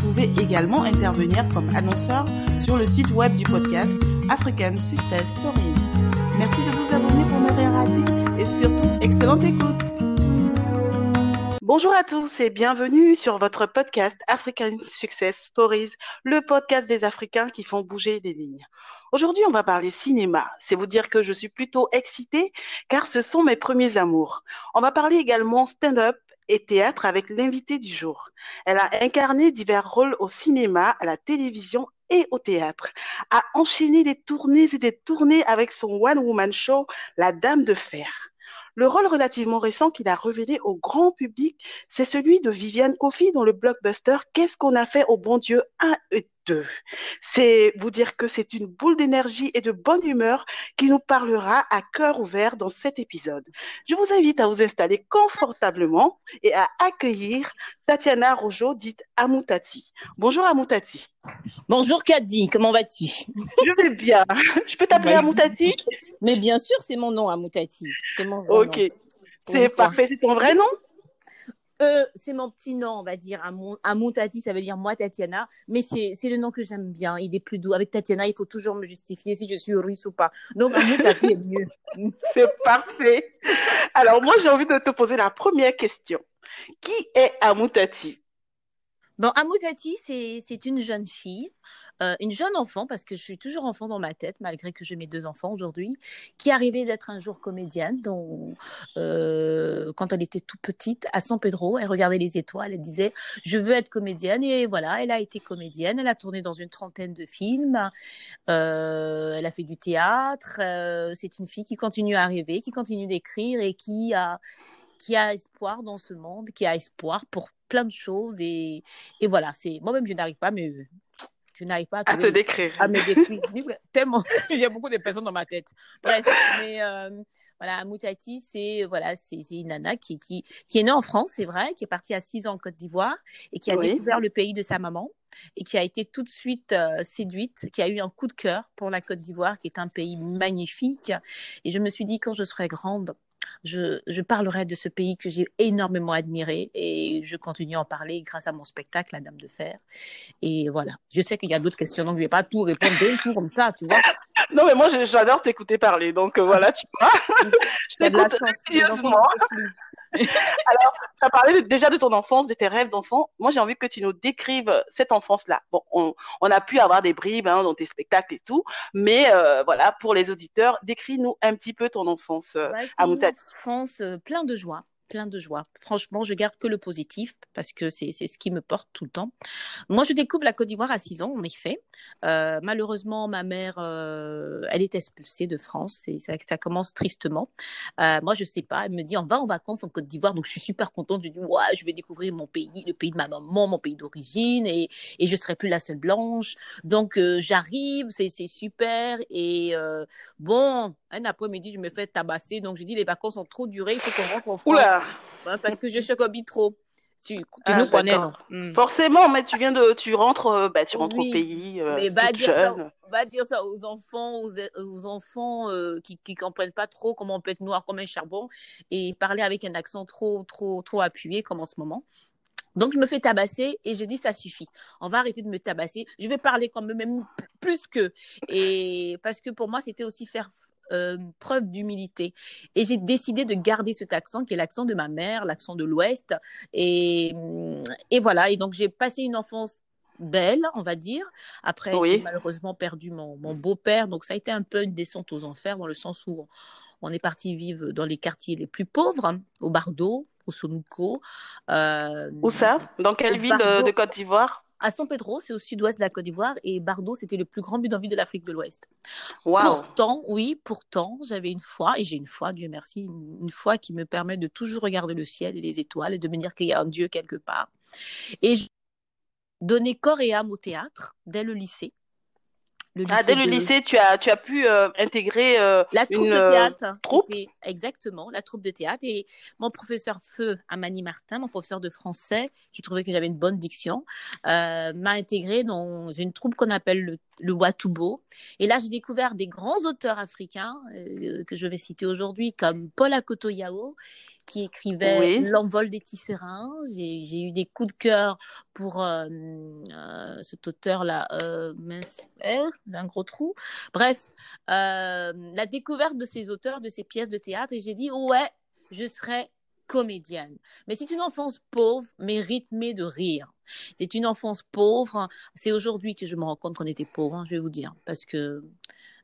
Vous pouvez également intervenir comme annonceur sur le site web du podcast African Success Stories. Merci de vous abonner pour ne rien rater et surtout, excellente écoute. Bonjour à tous et bienvenue sur votre podcast African Success Stories, le podcast des Africains qui font bouger les lignes. Aujourd'hui, on va parler cinéma. C'est vous dire que je suis plutôt excitée car ce sont mes premiers amours. On va parler également stand-up et théâtre avec l'invité du jour. Elle a incarné divers rôles au cinéma, à la télévision et au théâtre, a enchaîné des tournées et des tournées avec son one-woman show La Dame de Fer. Le rôle relativement récent qu'il a révélé au grand public, c'est celui de Viviane Kofi dans le blockbuster Qu'est-ce qu'on a fait au bon Dieu 1 et 2. C'est vous dire que c'est une boule d'énergie et de bonne humeur qui nous parlera à cœur ouvert dans cet épisode. Je vous invite à vous installer confortablement et à accueillir Tatiana Rojo, dite Amoutati. Bonjour Amoutati. Bonjour Kadi, comment vas-tu? Je vais bien. Je peux t'appeler Bah, Amoutati? Mais bien sûr, c'est mon nom, Amoutati. C'est mon vrai Ok. C'est parfait. C'est ton vrai nom? Euh, c'est mon petit nom, on va dire. Amou- Amoutati, ça veut dire moi, Tatiana. Mais c'est c'est le nom que j'aime bien. Il est plus doux. Avec Tatiana, il faut toujours me justifier si je suis russe ou pas. Donc, Amoutati est mieux. C'est parfait. Alors moi, j'ai envie de te poser la première question. Qui est Amoutati Bon, Amoutati, c'est c'est une jeune fille, euh, une jeune enfant, parce que je suis toujours enfant dans ma tête, malgré que j'ai mes deux enfants aujourd'hui, qui arrivait d'être un jour comédienne. dont, euh, quand elle était toute petite, à San Pedro, elle regardait les étoiles, elle disait je veux être comédienne, et voilà, elle a été comédienne. Elle a tourné dans une trentaine de films, euh, elle a fait du théâtre. euh, c'est une fille qui continue à rêver, qui continue d'écrire et qui a qui a espoir dans ce monde, qui a espoir pour plein de choses. Et, et voilà, c'est moi-même, je n'arrive pas, mais je n'arrive pas à, À te décrire. à me décrire. Tellement, j'ai beaucoup de personnes dans ma tête. Bref, mais euh, voilà, Moutati, c'est voilà, c'est c'est une nana qui, qui, qui est née en France, c'est vrai, qui est partie à 6 ans en Côte d'Ivoire et qui a Oui. découvert le pays de sa maman et qui a été tout de suite euh, séduite, qui a eu un coup de cœur pour la Côte d'Ivoire, qui est un pays magnifique. Et je me suis dit, quand je serai grande, je, je parlerai de ce pays que j'ai énormément admiré et je continue à en parler grâce à mon spectacle, La Dame de Fer. Et voilà. Je sais qu'il y a d'autres questions, donc je ne vais pas tout répondre d'un coup comme ça, tu vois. Non, mais moi, j'adore t'écouter parler. Donc euh, voilà, tu vois. je t'écoute chance. Plus. Tu as parlé déjà de ton enfance, de tes rêves d'enfant. Moi, j'ai envie que tu nous décrives cette enfance-là. Bon, on, on a pu avoir des bribes hein, dans tes spectacles et tout, mais euh, voilà, pour les auditeurs, décris-nous un petit peu ton enfance. euh, c'est à une enfance euh, plein de joie, plein de joie. Franchement, je garde que le positif parce que c'est c'est ce qui me porte tout le temps. Moi, je découvre la Côte d'Ivoire à 6 ans, en effet. Euh, malheureusement, ma mère, euh, elle est expulsée de France et ça, ça commence tristement. Euh, moi, je sais pas. Elle me dit, on va en vacances en Côte d'Ivoire, donc je suis super contente. Je dis, ouais, je vais découvrir mon pays, le pays de ma maman, mon pays d'origine et, et je serai plus la seule blanche. Donc, euh, j'arrive, c'est c'est super et euh, bon, un après-midi, je me fais tabasser. Donc, je dis, les vacances ont trop duré, il faut qu'on rentre en France. Oula, Ouais, parce que je chocobie trop. Tu, tu Ah, nous connais. Hmm. forcément, mais tu viens de, tu rentres, euh, bah, tu rentres Oui, au pays, euh, mais va dire ça, jeune. va dire ça aux enfants, aux, aux enfants euh, qui qui comprennent pas trop comment on peut être noir comme un charbon et parler avec un accent trop trop trop appuyé comme en ce moment. Donc je me fais tabasser et je dis ça suffit. On va arrêter de me tabasser. Je vais parler quand même même plus que et parce que pour moi c'était aussi faire euh, preuve d'humilité et j'ai décidé de garder cet accent qui est l'accent de ma mère, l'accent de l'Ouest et et voilà et donc j'ai passé une enfance belle, on va dire. Après, Oui. j'ai malheureusement perdu mon, mon beau-père, donc ça a été un peu une descente aux enfers dans le sens où on est parti vivre dans les quartiers les plus pauvres, hein, au Bardo, au Sonuco. Euh, Où ça? Dans quelle ville Bardo. de Côte d'Ivoire? À San Pedro, c'est au sud-ouest de la Côte d'Ivoire, et Bardo, c'était le plus grand bidonville de l'Afrique de l'Ouest. Waouh. Pourtant, oui, pourtant, j'avais une foi, et j'ai une foi, Dieu merci, une, une foi qui me permet de toujours regarder le ciel et les étoiles et de me dire qu'il y a un Dieu quelque part. Et je donnais corps et âme au théâtre dès le lycée. Ah, dès le lycée, tu as, tu as pu euh, intégrer euh, la troupe une de euh, théâtre. troupe? Exactement, la troupe de théâtre. Et mon professeur Feu, Amani Martin, mon professeur de français, qui trouvait que j'avais une bonne diction, euh, m'a intégré dans une troupe qu'on appelle le, le Watubo. Et là, j'ai découvert des grands auteurs africains euh, que je vais citer aujourd'hui, comme Paul Akoto Yao, qui écrivait Oui. L'envol des tisserands. J'ai eu des coups de cœur pour euh, euh, cet auteur-là. Euh, mince, eh, j'ai un gros trou. Bref, euh, la découverte de ces auteurs, de ces pièces de théâtre, et j'ai dit, ouais, je serai comédienne. Mais c'est une enfance pauvre, mais rythmée de rire. C'est une enfance pauvre. C'est aujourd'hui que je me rends compte qu'on était pauvre, hein, je vais vous dire, parce que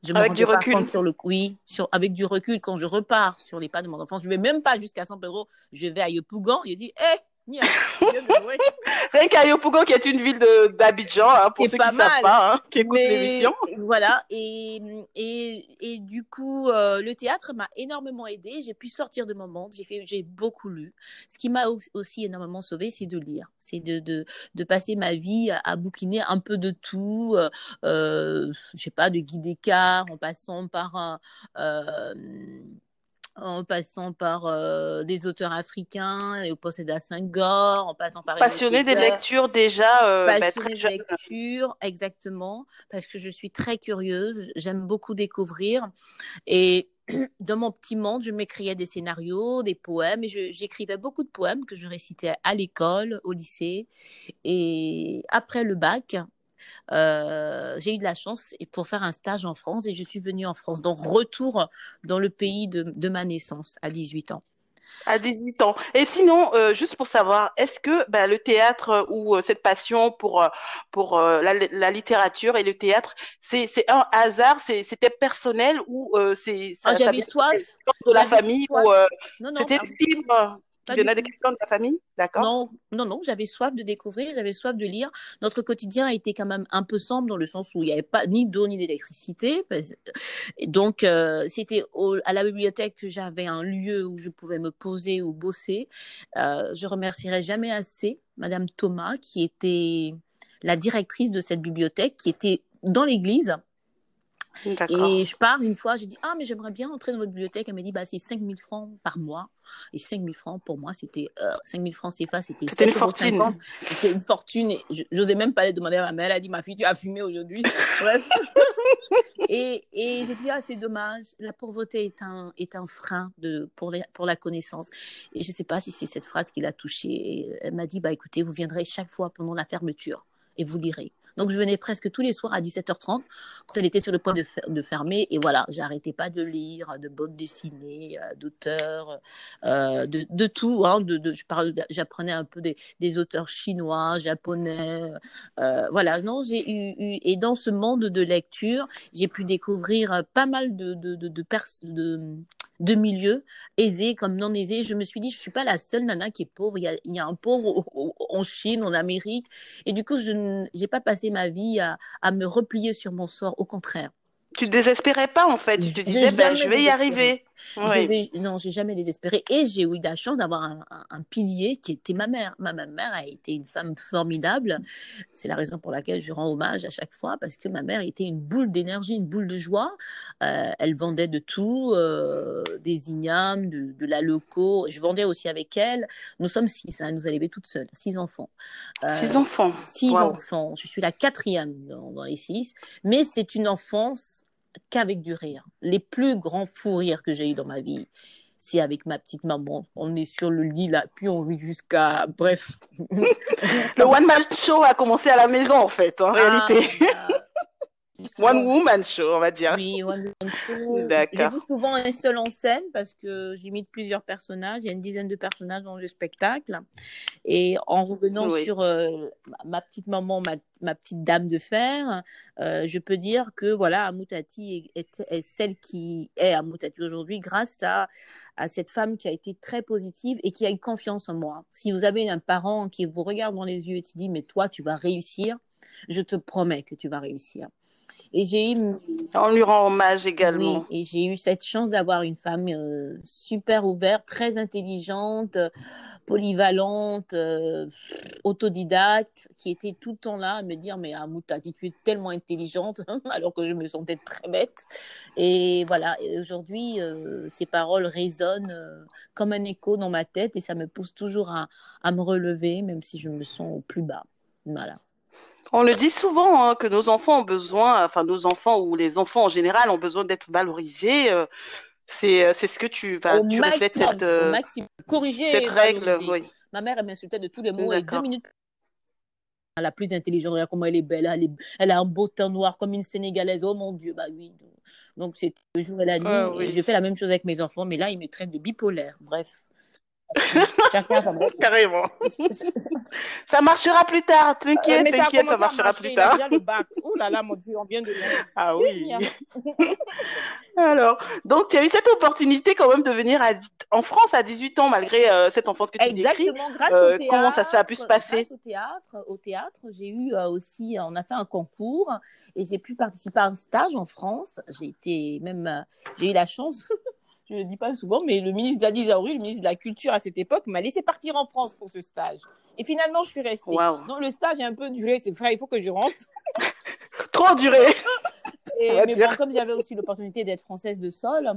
je me Avec du pas recul. compte sur le oui, sur avec du recul quand je repars sur les pas de mon enfance. Je vais même pas jusqu'à San Pedro, je vais à Yopougon. Il dit, hé. Rien qu'à Yopougon, qui est une ville d'Abidjan, hein, pour ceux qui ne savent pas, hein, qui écoutent Mais l'émission. voilà, et, et, et du coup, euh, le théâtre m'a énormément aidé. J'ai pu sortir de mon monde, j'ai beaucoup lu. Ce qui m'a au- aussi énormément sauvé, c'est de lire, c'est de, de, de passer ma vie à, à bouquiner un peu de tout, euh, euh, je sais pas, de Guy Descartes, en passant par un, euh, en passant par euh, des auteurs africains, Léopold Senghor, en passant par Passionné des lectures déjà euh, bah, passionnée très de jeune. lecture, exactement, parce que je suis très curieuse, j'aime beaucoup découvrir. Et dans mon petit monde, je m'écrivais des scénarios, des poèmes, et j'écrivais beaucoup de poèmes que je récitais à l'école, au lycée. Et après le bac, euh, j'ai eu de la chance et pour faire un stage en France et je suis venue en France. Donc, retour dans le pays de, de ma naissance à 18 ans. À 18 ans. Et sinon, euh, juste pour savoir, est-ce que bah, le théâtre euh, ou euh, cette passion pour, pour euh, la, la littérature et le théâtre, c'est, un hasard, c'était personnel ou c'est, Ah, j'avais soif. de la famille ou c'était pas, des livres qui pas du venaient de la famille? D'accord? Non, non, non, j'avais soif de découvrir, j'avais soif de lire. Notre quotidien a été quand même un peu sombre dans le sens où il n'y avait pas ni d'eau ni d'électricité. Donc, euh, c'était à la bibliothèque que j'avais un lieu où je pouvais me poser ou bosser. Euh, je remercierai jamais assez Madame Thomas, qui était la directrice de cette bibliothèque, qui était dans l'église. Et je pars une fois, j'ai dit, ah, mais j'aimerais bien entrer dans votre bibliothèque. Elle m'a dit, bah, c'est 5 000 francs par mois. Et 5 000 francs, pour moi, c'était, euh, 5 000 francs CFA, c'était C'était une 7,50 euros. fortune. C'était une fortune. Et j'osais même pas les demander à ma mère. Elle a dit, ma fille, tu as fumé aujourd'hui. Bref. Et, et j'ai dit, ah, c'est dommage. La pauvreté est un, est un frein de, pour, les- pour la connaissance. Et je sais pas si c'est cette phrase qui l'a touchée. Et elle m'a dit, bah, écoutez, vous viendrez chaque fois pendant la fermeture et vous lirez. Donc, je venais presque tous les soirs à 17h30 quand elle était sur le point de, fer- de fermer. Et voilà, j'arrêtais pas de lire, de bandes dessinées, euh, d'auteurs, euh, de, de tout. Hein, de, de, je parle, j'apprenais un peu des, des auteurs chinois, japonais. Euh, voilà, non, j'ai eu, eu- et dans ce monde de lecture, j'ai pu découvrir euh, pas mal de de de de, de, milieux aisés comme non aisés. Je me suis dit, je suis pas la seule nana qui est pauvre. Il y a, il y a un pauvre au- au- en Chine, en Amérique. Et du coup, je n'ai pas passé ma vie à, à me replier sur mon sort. Au contraire. Tu désespérais pas, en fait. Tu te disais, ben, je vais y arriver. Je Oui. vais, non, j'ai jamais désespéré. Et j'ai eu la chance d'avoir un, un- un pilier qui était ma mère. Ma, ma mère a été une femme formidable. C'est la raison pour laquelle je rends hommage à chaque fois, parce que ma mère était une boule d'énergie, une boule de joie. Euh, elle vendait de tout, euh, des ignames, de, de la loco. Je vendais aussi avec elle. Nous sommes six, hein, elle nous a élevés toutes seules, six enfants. Euh, Six enfants. six enfants. Je suis la quatrième dans, dans les six. Mais c'est une enfance qu'avec du rire. Les plus grands fous rires que j'ai eu dans ma vie, c'est avec ma petite maman. On est sur le lit là, puis on rit jusqu'à. Bref. Le One Man Show a commencé à la maison, en fait, en Ah, réalité. One Woman Show, on va dire. Oui, One Man Show. D'accord. J'ai souvent un seul en scène parce que j'imite plusieurs personnages. Il y a une dizaine de personnages dans le spectacle. Et en revenant Oui. sur euh, ma- petite maman, ma, ma petite dame de fer, euh, je peux dire que voilà, Amoutati est, est- est celle qui est Amoutati aujourd'hui grâce à, à cette femme qui a été très positive et qui a eu confiance en moi. Si vous avez un parent qui vous regarde dans les yeux et qui dit mais toi tu vas réussir, je te promets que tu vas réussir. Et j'ai eu. On lui rend hommage également. Oui, et j'ai eu cette chance d'avoir une femme euh, super ouverte, très intelligente, polyvalente, euh, autodidacte, qui était tout le temps là à me dire Mais Amouta, tu es tellement intelligente, alors que je me sentais très bête. Et voilà, aujourd'hui, euh, ces paroles résonnent comme un écho dans ma tête et ça me pousse toujours à, à me relever, même si je me sens au plus bas. Voilà. On le dit souvent hein, que nos enfants ont besoin, enfin nos enfants ou les enfants en général ont besoin d'être valorisés. Euh, c'est, euh, c'est ce que tu, bah, tu reflètes cette, euh, Corriger cette règle. Oui. Ma mère, elle m'insultait de tous les mots et deux minutes. La plus intelligente, regarde comment elle est belle, elle, elle, a un beau teint noir comme une Sénégalaise. Oh mon Dieu, bah oui. Donc c'est le jour et la nuit. Ah je fais la même chose avec mes enfants, mais là, ils me traitent de bipolaire. Bref. Carrément. ça marchera plus tard, t'inquiète, t'inquiète, ça, marchera plus tard. le bac. Oh là là, mon Dieu, on vient de Ah oui. Alors, donc tu as eu cette opportunité quand même de venir en France à 18 ans, malgré euh, cette enfance que tu Exactement, décris. grâce euh, au théâtre, Comment ça, ça a pu se passer Grâce au théâtre, au théâtre j'ai eu euh, aussi, on a fait un concours et j'ai pu participer à un stage en France. J'ai été même, j'ai eu la chance je ne le dis pas souvent, mais le ministre Zadie le ministre de la Culture à cette époque, m'a laissé partir en France pour ce stage. Et finalement, je suis restée. Donc le stage a un peu duré, c'est vrai, il faut que je rentre. Trop duré Et, mais bon, comme j'avais aussi l'opportunité d'être française de sol,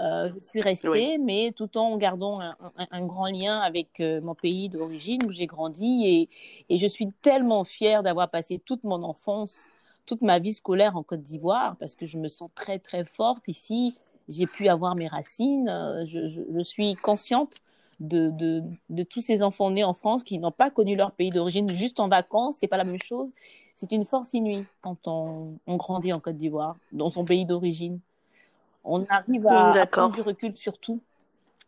euh, je suis restée, mais tout en gardant un, grand lien avec euh, mon pays d'origine où j'ai grandi. Et, et, je suis tellement fière d'avoir passé toute mon enfance, toute ma vie scolaire en Côte d'Ivoire, parce que je me sens très, très forte ici j'ai pu avoir mes racines. Euh, je, je, suis consciente de, de, de, tous ces enfants nés en France qui n'ont pas connu leur pays d'origine juste en vacances. C'est pas la même chose. C'est une force inouïe quand on, on grandit en Côte d'Ivoire, dans son pays d'origine. On arrive à, prendre du recul sur tout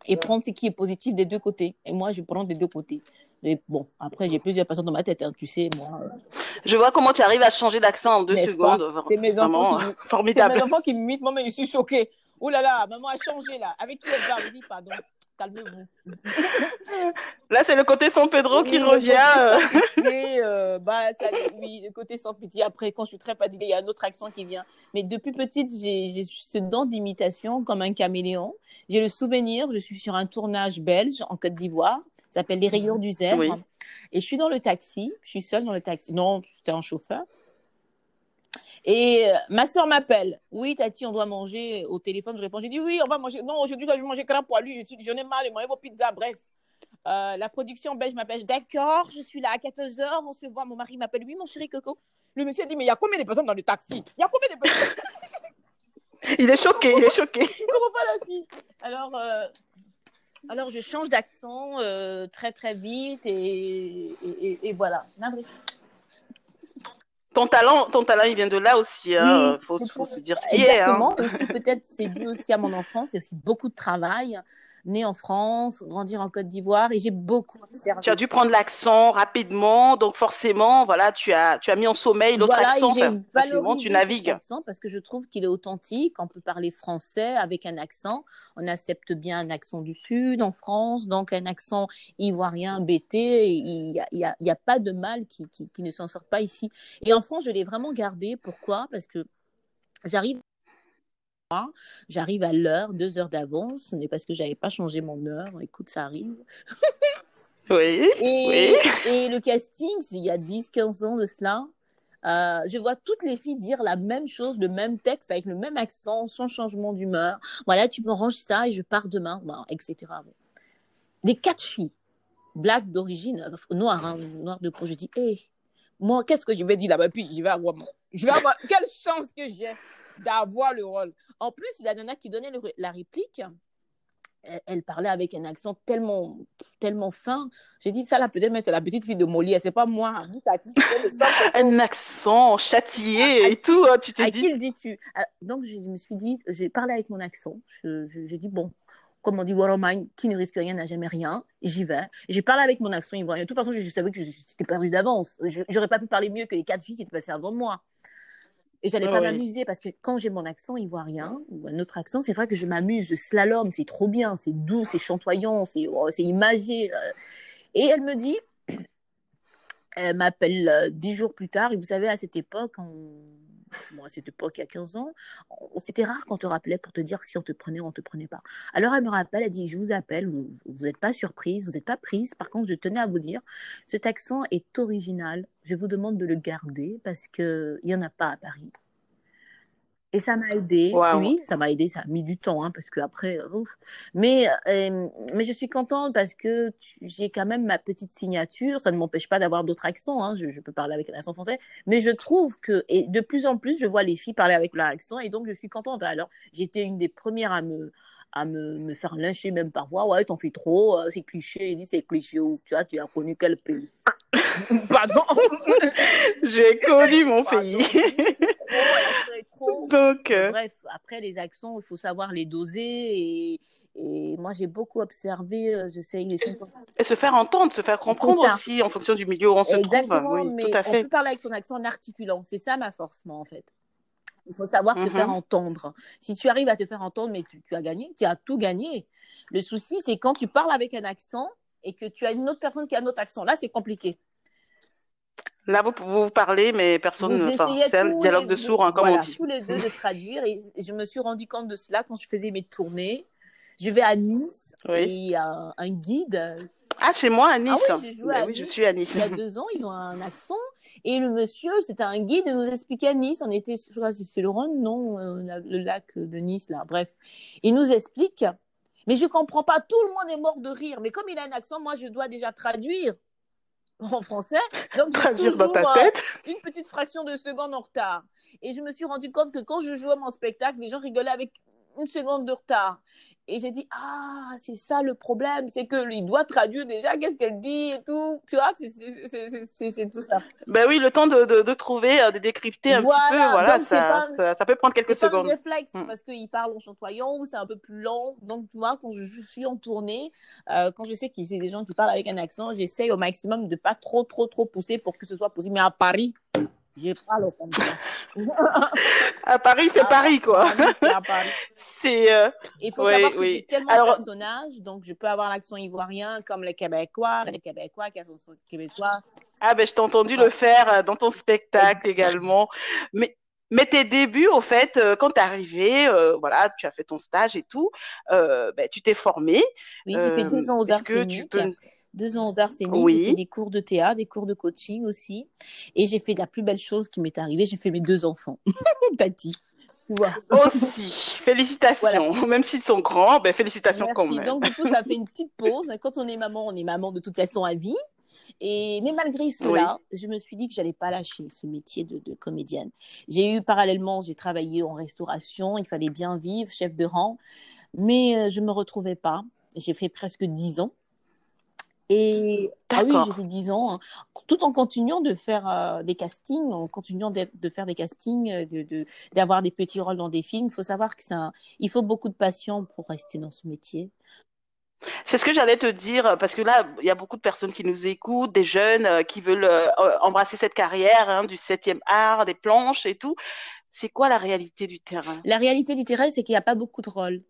et prendre ce qui est positif des deux côtés. Et moi, je prends des deux côtés. Et bon, après, j'ai plusieurs personnes dans ma tête, hein, tu sais, moi. Euh. Je vois comment tu arrives à changer d'accent en deux secondes. C'est mes enfants qui, formidable. mes enfants qui m'imitent, moi, mais je suis choquée. Oh là là, maman a changé là. Avec qui elle va? Je dis pardon. Calmez-vous. Là, c'est le côté San Pedro qui revient. Euh, bah, ça, oui, le côté sans pitié. Après, quand je suis très fatiguée, il y a un autre accent qui vient. Mais depuis petite, j'ai ce don d'imitation comme un caméléon. J'ai le souvenir, je suis sur un tournage belge en Côte d'Ivoire. Ça s'appelle Les Rayures du Zèbre. Et je suis dans le taxi. Je suis seule dans le taxi. Non, c'était un chauffeur. Et euh, ma soeur m'appelle. Oui, Tati, on doit manger au téléphone. Je réponds. J'ai dit oui, on va manger. Non, aujourd'hui, je vais manger crème poilu. J'en ai marre de manger vos pizzas. Bref. Euh, la production belge m'appelle. D'accord, je suis là à 14h. On se voit. Mon mari m'appelle. Oui, mon chéri Coco. Le monsieur dit Mais il y a combien de personnes dans le taxi? Il y a combien de personnes? Il est choqué, il est choqué. Je comprends pas la fille? Alors, euh, alors je change d'accent très très vite et, et, et, voilà ton talent, ton talent, il vient de là aussi. Il hein. faut, se dire ce qui est. Hein. Exactement. Aussi, peut-être, c'est dû aussi à mon enfance. C'est aussi beaucoup de travail née en France, grandir en Côte d'Ivoire et j'ai beaucoup observé. Tu as dû prendre l'accent rapidement, donc forcément, voilà, tu as, tu as mis en sommeil l'autre accent. Facilement, tu navigues. Accent parce que je trouve qu'il est authentique. On peut parler français avec un accent. On accepte bien un accent du Sud en France, donc un accent ivoirien, bêté. Il n'y a, y a, y a, pas de mal qui, qui, qui ne s'en sort pas ici. Et en France, je l'ai vraiment gardé. Pourquoi? Parce que j'arrive J'arrive à l'heure, deux heures d'avance. Ce n'est parce que j'avais pas changé mon heure. Écoute, ça arrive. oui, et, Et le casting, il y a 10, 15 ans de cela. Euh, je vois toutes les filles dire la même chose, le même texte, avec le même accent, sans changement d'humeur. Voilà, tu me ranges ça et je pars demain, etc. Des quatre filles, black d'origine, noire, hein, noire de peau. Je dis, hé, moi, qu'est-ce que je vais dire là-bas? Puis je vais avoir, je vais avoir, quelle chance que j'ai d'avoir le rôle. En plus, la nana qui donnait la réplique, elle, parlait avec un accent tellement, tellement fin. J'ai dit ça, là, peut-être, mais c'est la petite fille de Molière, c'est pas moi. un accent châtié et tout, hein, tu t'es dit. À qui le dis-tu? Donc, je me suis dit, j'ai parlé avec mon accent. J'ai dit, bon, comme on dit, Waromine, qui ne risque rien n'a jamais rien. J'y vais. J'ai parlé avec mon accent ivoirien. De toute façon, je, savais que j'étais perdu d'avance. J'aurais pas pu parler mieux que les quatre filles qui étaient passées avant moi. Et j'allais pas m'amuser parce que quand j'ai mon accent ivoirien ou un autre accent, c'est vrai que je m'amuse, je slalom, c'est trop bien, c'est doux, c'est chantoyant, c'est oh, imagé. Euh. Et elle me dit, elle m'appelle euh, dix jours plus tard, et vous savez, à cette époque, on, moi, à cette époque, il y a 15 ans, c'était rare qu'on te rappelait pour te dire si on te prenait ou on ne te prenait pas. Alors, elle me rappelle, elle dit, je vous appelle, vous n'êtes pas surprise, vous n'êtes pas prise. Par contre, je tenais à vous dire, cet accent est original. Je vous demande de le garder parce qu'il n'y en a pas à Paris. Et ça m'a aidé. Oui, ça m'a aidé. Ça a mis du temps, hein, parce que après, mais euh, mais je suis contente parce que j'ai quand même ma petite signature. Ça ne m'empêche pas d'avoir d'autres accents. Hein. Je, peux parler avec un accent français, mais je trouve que et de plus en plus, je vois les filles parler avec leur accent, et donc je suis contente. Alors, j'étais une des premières à me à me, me faire lyncher même par voix. Ouais, t'en fais trop, euh, c'est cliché. Il dit c'est cliché. Tu vois, tu as connu quel pays Pardon. J'ai connu mon pays. Donc, euh, bref, après les accents, il faut savoir les doser et, et moi j'ai beaucoup observé. Euh, j'essaye et se faire entendre, se faire comprendre aussi en fonction du milieu où on se trouve. Oui, mais tout à fait. on peut parler avec son accent en articulant. C'est ça ma force, moi en fait. Il faut savoir se faire mhm. entendre. Si tu arrives à te faire entendre, mais tu, tu as gagné, tu as tout gagné. Le souci, c'est quand tu parles avec un accent et que tu as une autre personne qui a un autre accent. Là, c'est compliqué. Là, vous, vous parlez, mais personne ne. C'est un dialogue de sourds, hein, comme on dit. tous les deux de traduire. Et je me suis rendu compte de cela quand je faisais mes tournées. Je vais à Nice et il y a un, guide. Ah, chez moi, à Nice. Ah oui, ben je suis à Nice. Il y a deux ans, ils ont un accent. Et le monsieur, c'était un guide, il nous expliquait à Nice. On était, je crois, c'est le Rhône, non euh, Le lac de Nice, là. Bref. Il nous explique. Mais je comprends pas. Tout le monde est mort de rire. Mais comme il a un accent, moi, je dois déjà traduire en français. Donc, traduire dans ta tête. une petite fraction de seconde en retard. Et je me suis rendu compte que quand je jouais mon spectacle, les gens rigolaient avec une seconde de retard. Et j'ai dit, ah, c'est ça le problème, c'est que lui doit traduire déjà qu'est-ce qu'elle dit et tout. Tu vois, c'est tout ça. Ben oui, le temps de, de, de trouver, euh, de décrypter un petit peu, voilà, ça, ça, peut prendre quelques secondes. C'est un réflexe mm. parce qu'il parle en chantoyant ou c'est un peu plus lent. Donc, tu vois, quand je, suis en tournée, euh, quand je sais qu'il y a des gens qui parlent avec un accent, j'essaye au maximum de pas trop, trop, trop pousser pour que ce soit possible. Mais à Paris, parle comme ça. à Paris, c'est Paris, quoi. C'est. Euh... Il faut savoir que j'ai tellement de personnages, donc je peux avoir l'accent ivoirien comme les Québécois, les Québécois qui sont québécois. Ah ben, je t'ai entendu le faire euh, dans ton spectacle également. Mais mais tes débuts, au fait, euh, quand tu es arrivé, euh, voilà, tu as fait ton stage et tout, euh, ben, tu t'es formé. Oui, j'ai fait deux ans aux arts que tu peux deux ans aux arts scéniques, j'ai fait des cours de théâtre, des cours de coaching aussi. Et j'ai fait la plus belle chose qui m'est arrivée, j'ai fait mes deux enfants. Tati. Aussi, félicitations. Même s'ils sont grands, ben félicitations quand même. Donc du coup, ça fait une petite pause. Quand on est maman, on est maman de toute façon à vie. Et mais malgré cela, je me suis dit que j'allais pas lâcher ce métier de, de comédienne. J'ai eu parallèlement, j'ai travaillé en restauration. Il fallait bien vivre, chef de rang, mais euh, je me retrouvais pas. J'ai fait presque dix ans et ah oui, j'ai fait 10 ans, hein. tout en continuant de faire euh, des castings, en continuant de, faire des castings, euh, de, d'avoir des petits rôles dans des films. Il faut savoir que un, il faut beaucoup de passion pour rester dans ce métier. C'est ce que j'allais te dire, parce que là, il y a beaucoup de personnes qui nous écoutent, des jeunes euh, qui veulent embrasser cette carrière hein, du 7e art, des planches et tout. C'est quoi la réalité du terrain? La réalité du terrain, c'est qu'il n'y a pas beaucoup de rôles.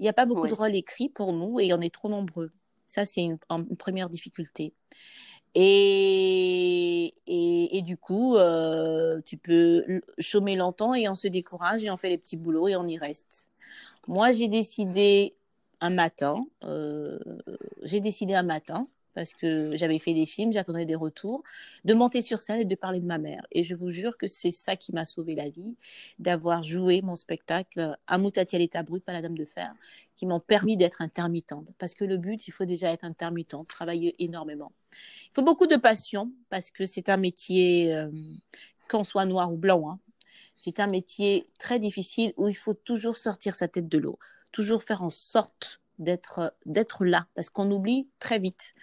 Il n'y a pas beaucoup de rôles écrits pour nous et on est trop nombreux. Ça, c'est une, première difficulté. Et, et, du coup, euh, tu peux chômer longtemps et on se décourage et on fait les petits boulots et on y reste. Moi, j'ai décidé un matin, euh, j'ai décidé un matin parce que j'avais fait des films, j'attendais des retours, de monter sur scène et de parler de ma mère. Et je vous jure que c'est ça qui m'a sauvé la vie, d'avoir joué mon spectacle à Moutati à l'état brut, pas la dame de fer, qui m'ont permis d'être intermittente. Parce que le but, il faut déjà être intermittente, travailler énormément. Il faut beaucoup de passion, parce que c'est un métier, euh, qu'on soit noir ou blanc, hein. c'est un métier très difficile où il faut toujours sortir sa tête de l'eau, toujours faire en sorte d'être d'être là parce qu'on oublie très vite.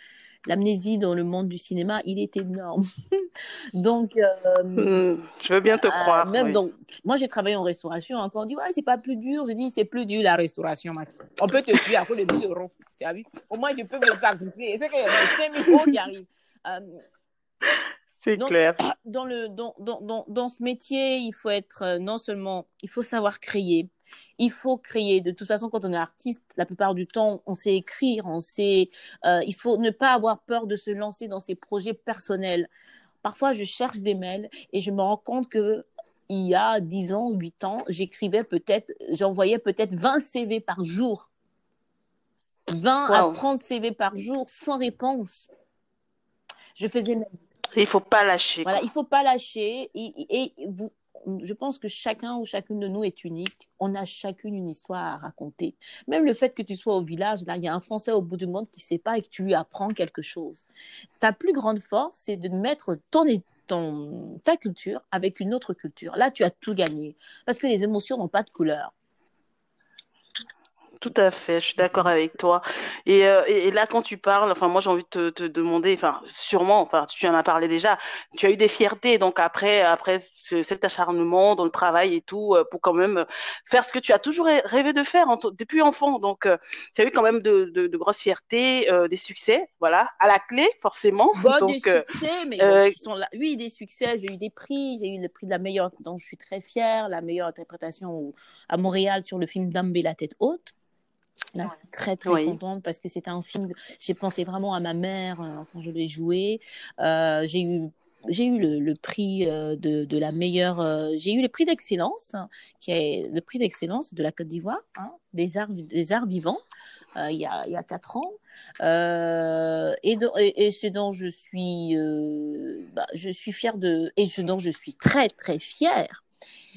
L'amnésie dans le monde du cinéma il est énorme. Donc euh, hmm, je veux bien te euh, croire même donc moi j'ai travaillé en restauration hein. quand on dit ouais c'est pas plus dur je dis c'est plus dur la restauration on peut te tuer à cause de 1000 euros tu as vu? Au moins je peux me sacrifier. C'est qu'il y a 5000 euros qui arrivent euh, c'est clair. Dans, le, dans, dans, dans, ce métier, il faut être non seulement, il faut savoir créer, il faut créer. De toute façon, quand on est artiste, la plupart du temps, on sait écrire, on sait. Euh, il faut ne pas avoir peur de se lancer dans ses projets personnels. Parfois, je cherche des mails et je me rends compte que il y a 10 ans, 8 ans, j'écrivais peut-être, j'envoyais peut-être 20 CV par jour. 20 à 30 CV par jour sans réponse. Je faisais même. Il faut pas lâcher. Voilà, il faut pas lâcher. Et, vous, je pense que chacun ou chacune de nous est unique. On a chacune une histoire à raconter. Même le fait que tu sois au village, là, il y a un Français au bout du monde qui ne sait pas et que tu lui apprends quelque chose. Ta plus grande force, c'est de mettre ton, ton, ta culture avec une autre culture. Là, tu as tout gagné. Parce que les émotions n'ont pas de couleur. Tout à fait, je suis d'accord avec toi. Et, euh, et, là, quand tu parles, enfin, moi, j'ai envie de te, te, demander, enfin, sûrement, enfin, tu en as parlé déjà, tu as eu des fiertés, donc après, après cet acharnement dans le travail et tout, euh, pour quand même faire ce que tu as toujours rêvé de faire depuis enfant. Donc, euh, tu as eu quand même de, de, de grosses fiertés, des succès, voilà, à la clé, forcément. Bon, donc, des succès, mais qui sont là. Oui, des succès, j'ai eu des prix, j'ai eu le prix de la meilleure, dont je suis très fière, la meilleure interprétation à Montréal sur le film Dambé, la tête haute. Là, très très contente parce que c'était un film. J'ai pensé vraiment à ma mère euh, quand je l'ai joué. Euh, j'ai eu j'ai eu le, le prix euh, de, de, la meilleure. Euh, j'ai eu le prix d'excellence, qui est le prix d'excellence de la Côte d'Ivoire, hein, des arts des arts vivants. Euh, il, y a, il y a quatre ans. Euh, et, et, et, ce dont je suis, bah, je suis fière de, et ce dont je suis très très fière,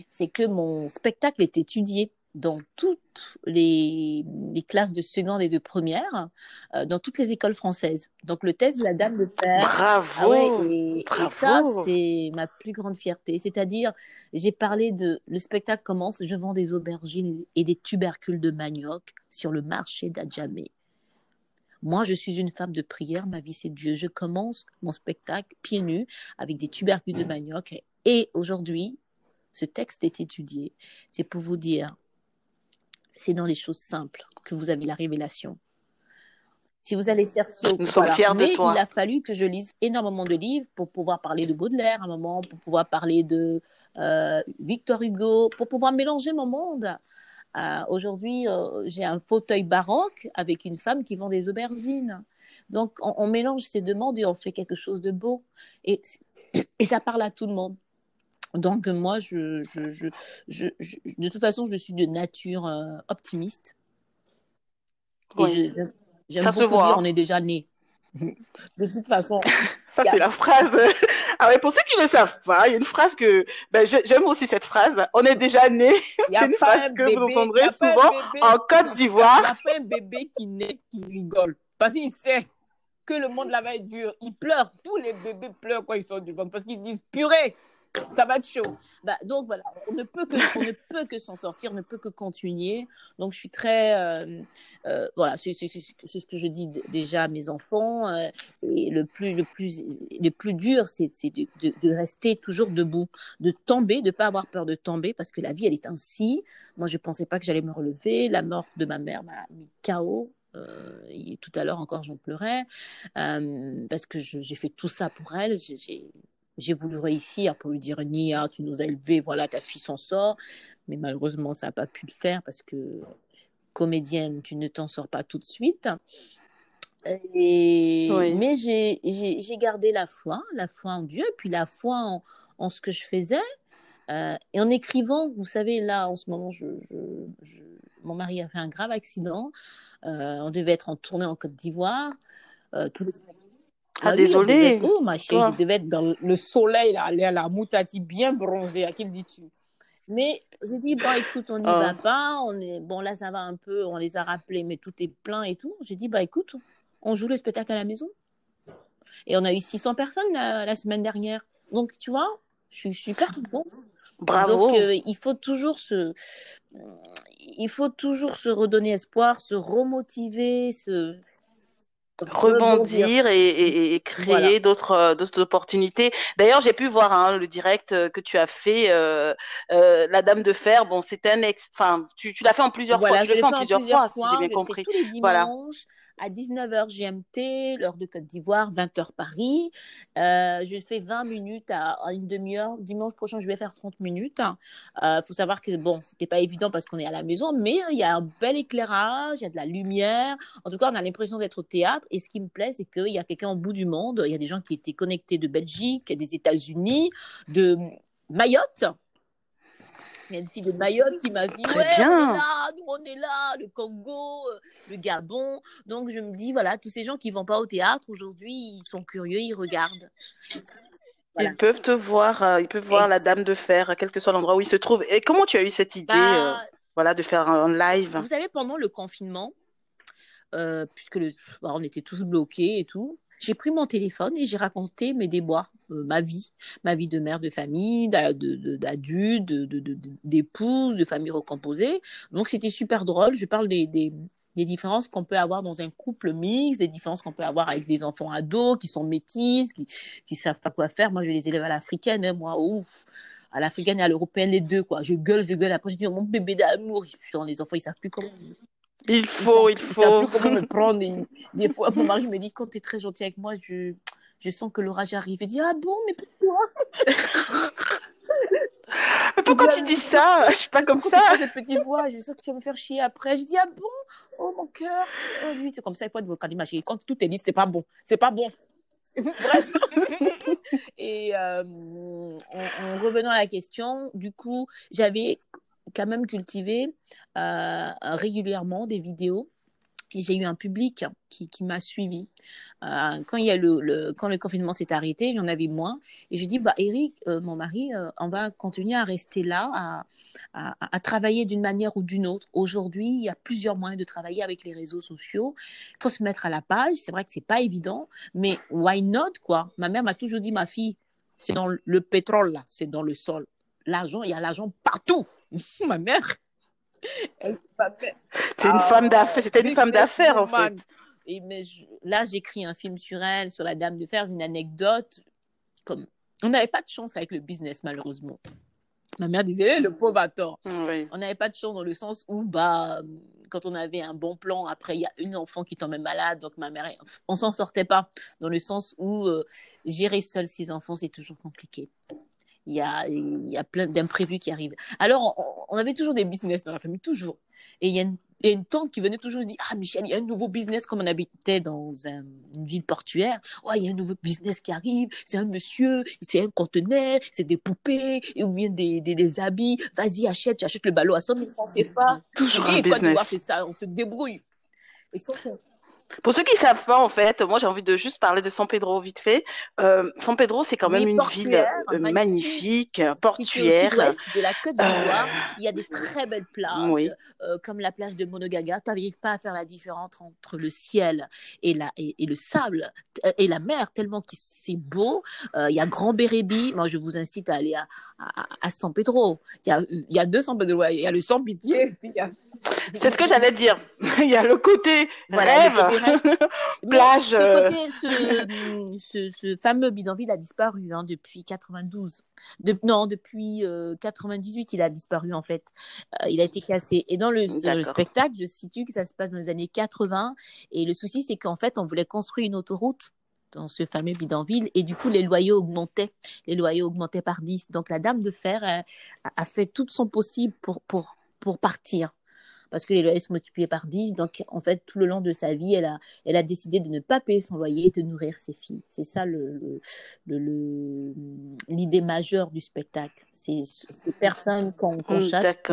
c'est que mon spectacle est étudié dans toutes les, les, classes de seconde et de première, euh, dans toutes les écoles françaises. Donc le test de la dame de fer. Bravo. Ah ouais, et, et, ça, c'est ma plus grande fierté. C'est-à-dire, j'ai parlé de le spectacle commence, je vends des aubergines et des tubercules de manioc sur le marché d'Adjamé. Moi, je suis une femme de prière, ma vie c'est Dieu. Je commence mon spectacle pieds nus avec des tubercules de manioc. Et aujourd'hui, ce texte est étudié. C'est pour vous dire, c'est dans les choses simples que vous avez la révélation. Si vous allez chercher, nous sommes fiers de toi. il a fallu que je lise énormément de livres pour pouvoir parler de Baudelaire, un moment, pour pouvoir parler de euh, Victor Hugo, pour pouvoir mélanger mon monde. Euh, Aujourd'hui, euh, j'ai un fauteuil baroque avec une femme qui vend des aubergines. Donc, on, on, mélange ces deux mondes et on fait quelque chose de beau. Et, et ça parle à tout le monde. Donc moi, je, je, je, je, de toute façon, je suis de nature euh, optimiste. Et oui. j'aime beaucoup se voit. dire on est déjà né. de toute façon. Ça, c'est la phrase. Ah ouais, pour ceux qui ne le savent pas, il y a une phrase que ben, j'aime aussi cette phrase. On est déjà né. C'est une phrase que bébé, vous entendrez souvent en Côte d'Ivoire. Il n'y a pas un bébé qui naît qui rigole. Parce qu'il sait que le monde là-bas est dur. Il pleure. Tous les bébés pleurent quand ils sont du ventre parce qu'ils disent purée ça va être chaud. Bah, donc voilà, on ne peut que, on ne peut que s'en sortir, on ne peut que continuer. Donc je suis très, euh, euh, voilà, c'est ce que je dis déjà à mes enfants. Euh, et le plus, le plus, le plus dur, c'est de, de, de, rester toujours debout, de tomber, de pas avoir peur de tomber, parce que la vie, elle est ainsi. Moi, je pensais pas que j'allais me relever. La mort de ma mère m'a mis KO. Euh, tout à l'heure encore, j'en pleurais parce que j'ai fait tout ça pour elle. J'ai j'ai voulu réussir pour lui dire Nia, tu nous as élevés, voilà, ta fille s'en sort. Mais malheureusement, ça n'a pas pu le faire parce que comédienne, tu ne t'en sors pas tout de suite. Et... Oui. Mais j'ai gardé la foi, la foi en Dieu, puis la foi en, en ce que je faisais. Euh, et en écrivant, vous savez, là, en ce moment, je, je, je... mon mari a fait un grave accident. Euh, on devait être en tournée en Côte d'Ivoire. Euh, tous les ah, désolé. Oh, ma chérie, je devais être dans le soleil, là, aller à la moutati, bien bronzée. À qui le dis-tu? Mais j'ai dit, bon, écoute, on n'y Ah. va pas. On est... Bon, là, ça va un peu. On les a rappelés, mais tout est plein et tout. J'ai dit, bah, écoute, on joue le spectacle à la maison. Et on a eu 600 personnes la, la semaine dernière. Donc, tu vois, je suis super contente. Bravo. Donc, euh, il faut toujours se, il faut toujours se redonner espoir, se remotiver, se rebondir et, et, et créer Voilà. d'autres euh, d'autres opportunités. D'ailleurs, j'ai pu voir hein, le direct euh, que tu as fait, euh, euh, La Dame de Fer. Bon, c'est un ex. Enfin, tu, tu l'as fait en plusieurs Voilà, fois. Tu le fais en plusieurs plusieurs fois, si j'ai bien compris. fais tous les Voilà. À 19h GMT, l'heure de Côte d'Ivoire, 20h Paris. Euh, je fais 20 minutes à, à une demi-heure. Dimanche prochain, je vais faire 30 minutes. Il euh, faut savoir que bon, c'était pas évident parce qu'on est à la maison, mais il y a un bel éclairage, il y a de la lumière. En tout cas, on a l'impression d'être au théâtre. Et ce qui me plaît, c'est qu'il y a quelqu'un au bout du monde. Il y a des gens qui étaient connectés de Belgique, des États-Unis, de Mayotte. Il y a une fille de Mayotte qui m'a dit Ouais, on est là, nous on est là, le Congo, euh, le Gabon. Donc je me dis Voilà, tous ces gens qui vont pas au théâtre aujourd'hui, ils sont curieux, ils regardent. Ils peuvent te voir, euh, ils peuvent voir la Dame de Fer, quel que soit l'endroit où ils se trouvent. Et comment tu as eu cette idée bah, voilà, de faire un live? Vous savez, pendant le confinement, puisque le, bah, on était tous bloqués et tout, j'ai pris mon téléphone et j'ai raconté mes déboires, euh, ma vie, ma vie de mère de famille, d'adulte, d'épouse, de, famille recomposée. Donc c'était super drôle. Je parle des, des, différences qu'on peut avoir dans un couple mixte, des différences qu'on peut avoir avec des enfants ados qui sont métis, qui ne savent pas quoi faire. Moi, je les élève à l'africaine, hein, moi, ouf à l'africaine et à l'européenne, les deux, quoi. Je gueule, je gueule. Après, je dis, mon bébé d'amour. Les enfants, ils savent plus comment il faut, il faut. Sais plus comment me prendre. des fois, mon mari me dit quand tu es très gentil avec moi, je, je sens que l'orage arrive. Il dit Ah bon, mais pourquoi Mais pourquoi tu dis ça Je suis pas comme ça. Tu cette petite voix, je sens que tu vas me faire chier après. Je dis Ah bon Oh mon cœur. Oh, lui, c'est comme ça, il faut être vocal. Quand tout est dit, c'est pas bon. C'est pas bon. Bref. Et euh, en, revenant à la question, du coup, j'avais quand même cultivé euh, régulièrement des vidéos j'ai eu un public qui, qui m'a suivi. Euh, quand, il y a le, le, quand le confinement s'est arrêté, j'en avais moins. Et je dis, bah, Eric, euh, mon mari, on va continuer à rester là, à, à, à travailler d'une manière ou d'une autre. Aujourd'hui, il y a plusieurs moyens de travailler avec les réseaux sociaux. Il faut se mettre à la page. C'est vrai que c'est pas évident, mais why not, quoi? Ma mère m'a toujours dit, ma fille, c'est dans le pétrole, là, c'est dans le sol. L'argent, il y a l'argent partout. ma mère. C'est une femme d'affaires. C'était une femme d'affaires en fait. Et mais là, j'écris un film sur elle, sur la Dame de Fer, une anecdote. Comme on n'avait pas de chance avec le business malheureusement. Ma mère disait eh, le pauvre a tort. On n'avait pas de chance dans le sens où bah quand on avait un bon plan, après il y a une enfant qui tombait malade, donc ma mère, on s'en sortait pas. Dans le sens où euh, gérer seul six enfants, c'est toujours compliqué il y a, il y a plein d'imprévus qui arrivent. Alors, on, avait toujours des business dans la famille, toujours. Et il y a une, une tante qui venait toujours dire Ah, Michel, il y a un nouveau business, comme on habitait dans une ville portuaire. Ouais, il y a un nouveau business qui arrive. C'est un monsieur, c'est un conteneur, c'est des poupées, ou bien des, des, des habits. Vas-y, achète, tu achètes le ballot à 100 000 francs CFA. Toujours un business. C'est ça, on se débrouille. Et pour ceux qui ne savent pas, en fait, moi j'ai envie de juste parler de San Pedro vite fait. Euh, San Pedro, c'est quand même une ville euh, magnifique, portuaire. de la Côte d'Ivoire, euh... il y a des très belles plages, oui. euh, comme la plage de Monogaga. Tu n'arrives pas à faire la différence entre le ciel et, la, et, et le sable euh, et la mer, tellement que c'est beau. Euh, il y a Grand Bérébi. Moi, je vous incite à aller à, à, à San Pedro. Il y a, il y a deux San Pedro. Il y a le San Pitié. C'est ce que j'allais dire. il y a le côté voilà, rêve, le côté rêve. plage. Ce, euh. côté, ce, ce, fameux bidonville a disparu hein, depuis 92. De, non, depuis euh, 98, il a disparu en fait. Euh, il a été cassé. Et dans le, le, spectacle, je situe que ça se passe dans les années 80. Et le souci, c'est qu'en fait, on voulait construire une autoroute dans ce fameux bidonville et du coup les loyers augmentaient les loyers augmentaient par 10 donc la dame de fer a, a fait tout son possible pour pour pour partir parce que les loyers sont multipliés par 10. Donc, en fait, tout le long de sa vie, elle a, elle a décidé de ne pas payer son loyer et de nourrir ses filles. C'est ça le, le, l'idée majeure du spectacle. C'est ces personnes qu'on qu chasse qui,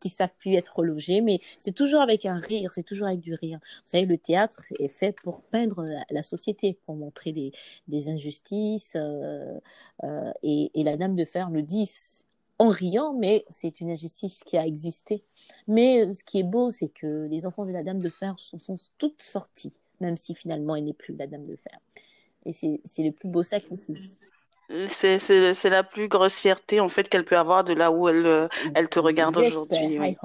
qui savent plus être logées, mais c'est toujours avec un rire, c'est toujours avec du rire. Vous savez, le théâtre est fait pour peindre la, la société, pour montrer des, des injustices. Euh, euh, et, et la Dame de Fer le dit en riant, mais c'est une injustice qui a existé. Mais ce qui est beau, c'est que les enfants de la Dame de Fer sont, sont toutes sortis, même si finalement elle n'est plus la Dame de Fer. Et c'est le plus beau sacrifice. C'est la plus grosse fierté en fait qu'elle peut avoir de là où elle, euh, elle te regarde aujourd'hui. Oui.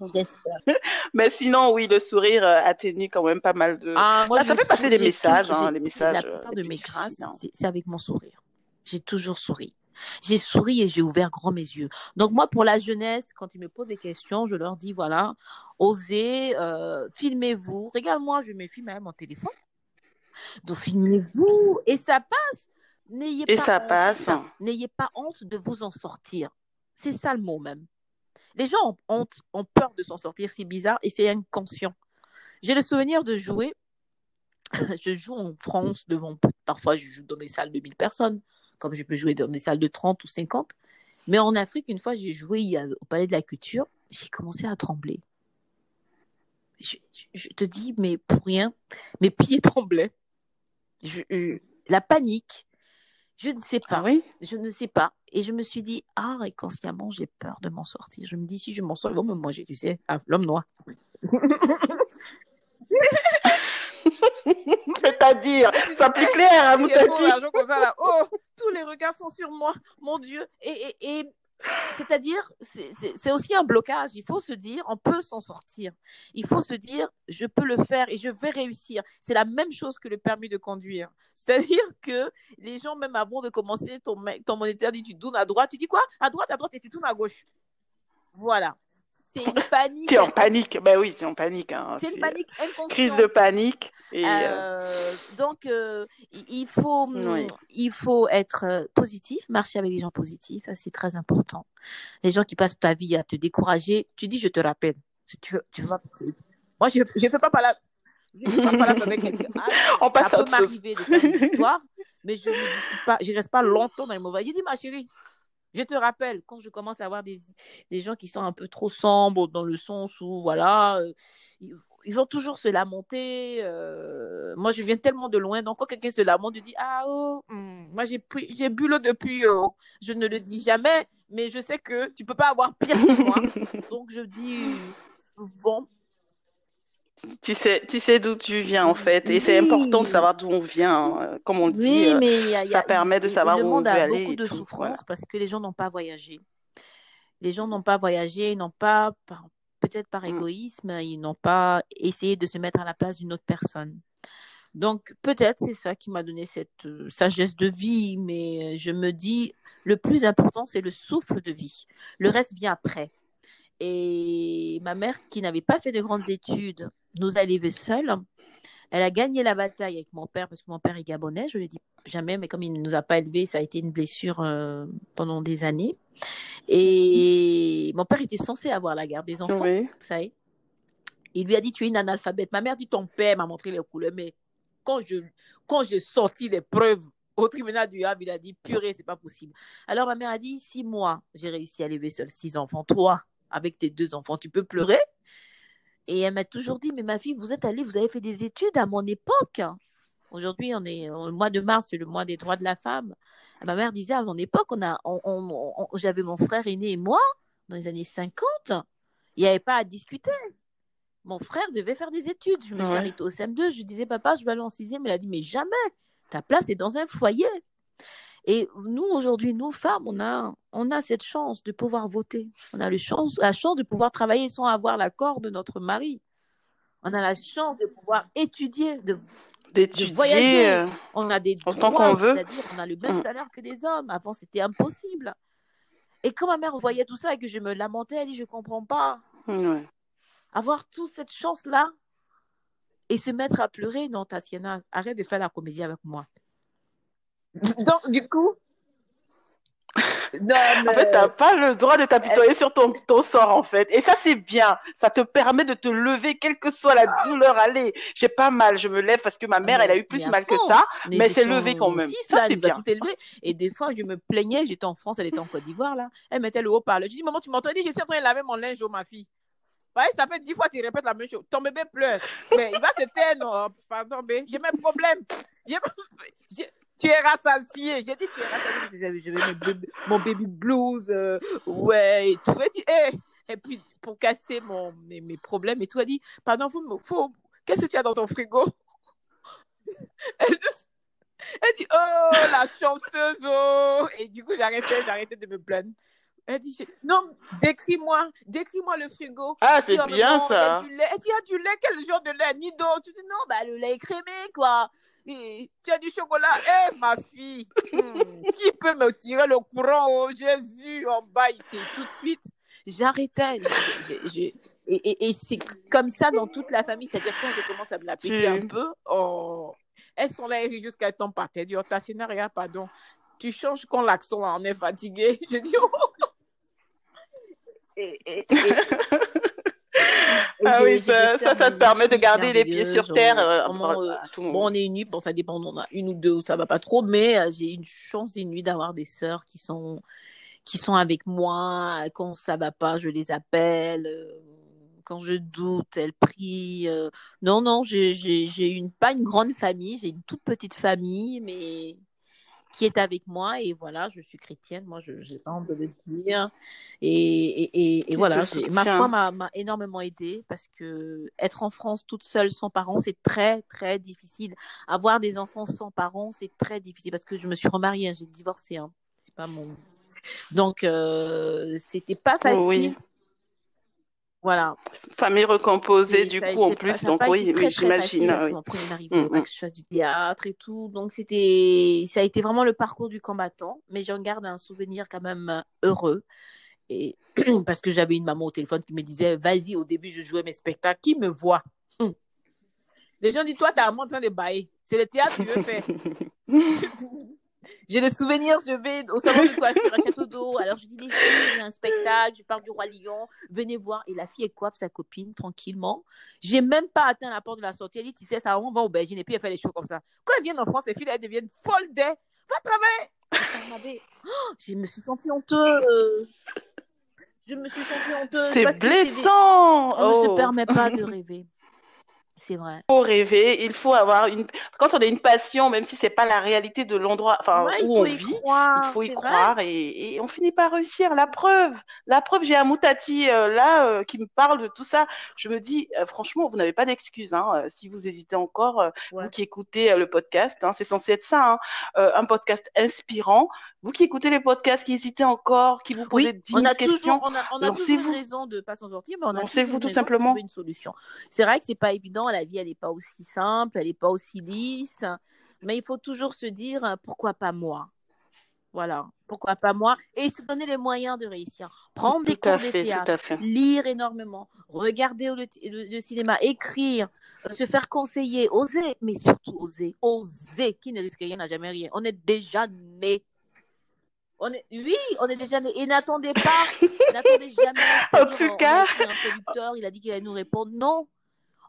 Mais sinon, oui, le sourire euh, atténue quand même pas mal de. Ah, moi, ah, ça fait passer des messages, hein, les messages. La plupart de mes grâces, hein. c'est avec mon sourire. J'ai toujours souri. J'ai souri et j'ai ouvert grand mes yeux. Donc moi, pour la jeunesse, quand ils me posent des questions, je leur dis, voilà, osez, euh, filmez-vous. Regarde-moi, je me filme avec mon téléphone. Donc filmez-vous et ça passe. N'ayez et pas ça honte, passe. N'ayez pas honte de vous en sortir. C'est ça le mot même. Les gens ont honte, ont peur de s'en sortir, c'est bizarre et c'est inconscient. J'ai le souvenir de jouer. je joue en France devant, parfois je joue dans des salles de 1000 personnes comme je peux jouer dans des salles de 30 ou 50. Mais en Afrique, une fois, j'ai joué au Palais de la Culture, j'ai commencé à trembler. Je, te dis, mais pour rien, mes pieds tremblaient. la panique, je ne sais pas. Ah oui? Je ne sais pas. Et je me suis dit, ah, inconsciemment, j'ai peur de m'en sortir. Je me dis, si je m'en sors, ils vont me manger, tu sais, ah, l'homme noir. C'est-à-dire, ça plus clair, hein, Oh, tous les regards sont sur moi, mon Dieu. Et, et, c'est-à-dire, c'est aussi un blocage. Il faut se dire, on peut s'en sortir. Il faut se dire, je peux le faire et je vais réussir. C'est la même chose que le permis de conduire. C'est-à-dire que les gens, même avant de commencer, ton, ton monétaire dit, tu tournes à droite. Tu dis quoi? À droite, à droite, et tu tournes à gauche. Voilà c'est une panique. es en panique, ben oui, c'est en panique. Hein. C'est une panique inconsciente. Crise de panique. Et, euh, euh, donc, euh, il, faut, il faut être positif, marcher avec des gens positifs, c'est très important. Les gens qui passent ta vie à te décourager, tu dis je te rappelle. Tu, tu vois, moi, je ne fais pas par là. Je fais pas par là avec quelqu'un. Ah, On passe ça peut m'arriver de faire une histoire, mais je ne pas, je reste pas longtemps dans les mauvais. J'ai dit ma chérie, je te rappelle, quand je commence à avoir des, des gens qui sont un peu trop sombres dans le sens où, voilà, euh, ils, vont toujours se lamenter. Euh, moi, je viens tellement de loin, donc quand quelqu'un se lamente, je dis, ah, oh, hmm, moi, j'ai, j'ai bu l'eau depuis, oh. je ne le dis jamais, mais je sais que tu peux pas avoir pire que moi. donc, je dis, bon, tu sais, tu sais d'où tu viens en fait, et c'est important de savoir d'où on vient, euh, comme on dit. Euh, mais ça permet de savoir où on veut aller. Le monde a beaucoup de souffrance parce que les gens n'ont pas voyagé. Les gens n'ont pas voyagé, ils n'ont pas, peut-être par mm. égoïsme, ils n'ont pas essayé de se mettre à la place d'une autre personne. Donc peut-être c'est ça qui m'a donné cette euh, sagesse de vie, mais je me dis le plus important c'est le souffle de vie. Le reste vient après. Et ma mère, qui n'avait pas fait de grandes études, nous a élevés seuls. Elle a gagné la bataille avec mon père parce que mon père est gabonais. Je ne lui dis jamais, mais comme il ne nous a pas élevés, ça a été une blessure euh, pendant des années. Et mon père était censé avoir la garde des enfants. Ça est. Il lui a dit Tu es une analphabète. Ma mère dit Ton père m'a montré les couleurs, mais quand je quand j'ai sorti les preuves au tribunal du Havre, il a dit Purée, c'est pas possible. Alors ma mère a dit Si moi, j'ai réussi à élever seuls six enfants, toi, avec tes deux enfants, tu peux pleurer. Et elle m'a toujours dit, mais ma fille, vous êtes allée, vous avez fait des études à mon époque. Aujourd'hui, on est le mois de mars, c'est le mois des droits de la femme. Ma mère disait, à mon époque, on a, on, j'avais mon frère aîné et moi, dans les années 50, il n'y avait pas à discuter. Mon frère devait faire des études. Je me suis arrêtée au CM2. Je disais, papa, je vais aller en sixième. Elle a dit, mais jamais. Ta place est dans un foyer. Et nous, aujourd'hui, nous, femmes, on a, on a cette chance de pouvoir voter. On a le chance, la chance de pouvoir travailler sans avoir l'accord de notre mari. On a la chance de pouvoir étudier, de, voyager. Euh, on a des droits, qu'on veut. C'est-à-dire, on a le même mm. salaire que des hommes. Avant, c'était impossible. Et quand ma mère voyait tout ça et que je me lamentais, elle dit, je comprends pas. Avoir toute cette chance-là et se mettre à pleurer, non, Tatiana, arrête de faire la comédie avec moi. Donc, du coup. Non, En fait, tu n'as pas le droit de t'apitoyer sur ton, ton sort, en fait. Et ça, c'est bien. Ça te permet de te lever, quelle que soit la douleur. Allez, j'ai pas mal, je me lève parce que ma mère, elle a eu plus mal que ça, mais, c'est levé quand même. ça, c'est bien. Et des fois, je me plaignais, j'étais en France, elle était en Côte d'Ivoire, là. Elle mettait le haut-parleur. Je dis, maman, tu m'entends? Je suis en train de laver mon linge, oh, ma fille. Ouais, ça fait dix fois que tu répètes la même chose. Ton bébé pleure. Mais il va se taire, non. Pardon, mais j'ai mes problèmes. Tu es rassasié. J'ai dit, tu es rassasié. Je vais mon baby blues. Euh, ouais, et tout. dit, hey. Et puis, pour casser mon, mes, mes, problèmes et tout, elle dit, pardon, faut, faut, qu'est-ce que tu as dans ton frigo? elle, dit, oh, la chanceuse, oh. Et du coup, j'arrêtais, j'arrêtais de me plaindre. Elle dit, non, décris-moi, décris-moi le frigo. Ah, c'est bien ça. Elle dit, il y a du lait, quel genre de lait? Ni d'eau. Tu dis, non, bah, le lait crémé, quoi tu as du chocolat Eh, ma fille, hmm, qui peut me tirer le courant Oh Jésus, en bas ici, tout de suite. J'arrêtais. Et, et, c'est comme ça dans toute la famille. C'est-à-dire quand je commence à me la péter un peu, oh, elles sont là jusqu'à temps par terre. Dis, oh, ta scénario, pardon. Tu changes quand l'accent en est fatigué. Je dis, oh. et, et, ah oui, ça, ça, te permet de garder les pieds sur terre. Euh, euh, bon, on est une nuit, bon, ça dépend, on a une ou deux où ça va pas trop, mais euh, j'ai une chance une nuit d'avoir des sœurs qui sont qui sont avec moi. Quand ça va pas, je les appelle. Quand je doute, elles prient. Non, non, j'ai une, pas une grande famille, j'ai une toute petite famille, mais qui est avec moi. Et voilà, je suis chrétienne, moi, je n'ai pas honte de le dire. Et, et, et, voilà, ma foi m'a énormément aidée parce que être en France toute seule sans parents, c'est très, très difficile. Avoir des enfants sans parents, c'est très difficile parce que je me suis remariée, hein, j'ai divorcé. Hein. C'est pas mon. Donc, euh, c'était pas facile. Oui. Voilà. Famille recomposée, du coup, en plus. Donc, oui, j'imagine. Oui. Premier arrivé, que je fasse du théâtre et tout. Donc, c'était, ça a été vraiment le parcours du combattant. Mais j'en garde un souvenir quand même heureux. Et parce que j'avais une maman au téléphone qui me disait Vas-y, au début, je jouais mes spectacles. Qui me voit? Les gens disent Toi, t'es en train de bailler. C'est le théâtre que tu veux faire. J'ai le souvenir, je vais au salon de coiffure à Château d'Eau. Alors je dis les filles, il y a un spectacle, je parle du Roi Lion, venez voir. Et la fille, elle coiffe sa copine tranquillement. J'ai même pas atteint la porte de la sortie. Elle dit, tu sais, ça, on va au Belgique. Et puis elle fait les choses comme ça. Quand elle vient en France, les filles, elles deviennent folles d'elle. Va travailler. Oh, je me suis sentie honteuse. Je me suis sentie honteuse. C'est blessant. On ne se oh. permet pas de rêver. C'est vrai. Il faut rêver, il faut avoir une. Quand on a une passion, même si c'est pas la réalité de l'endroit, enfin où on vit, il faut y croire et, on finit par réussir. La preuve, la preuve, j'ai un moutati euh, là euh, qui me parle de tout ça. Je me dis, euh, franchement, vous n'avez pas d'excuses hein, si vous hésitez encore, vous qui écoutez le podcast. Hein, c'est censé être ça, hein, un podcast inspirant. Vous qui écoutez les podcasts, qui hésitez encore, qui vous posez dix mille questions, on a, on a toujours raison de pas s'en sortir, mais on a lancez-vous tout simplement une solution. C'est vrai que c'est pas évident la vie, elle n'est pas aussi simple, elle n'est pas aussi lisse. Mais il faut toujours se dire, pourquoi pas moi? Voilà, pourquoi pas moi? Et se donner les moyens de réussir. Prendre des cours de théâtre, lire énormément, regarder le, cinéma, écrire, se faire conseiller, oser, mais surtout oser, oser. Qui ne risque rien n'a jamais rien. On est déjà né. On est, oui, on est déjà. Et n'attendez pas, n'attendez jamais. en tout cas, un producteur, il a dit qu'il allait nous répondre. Non,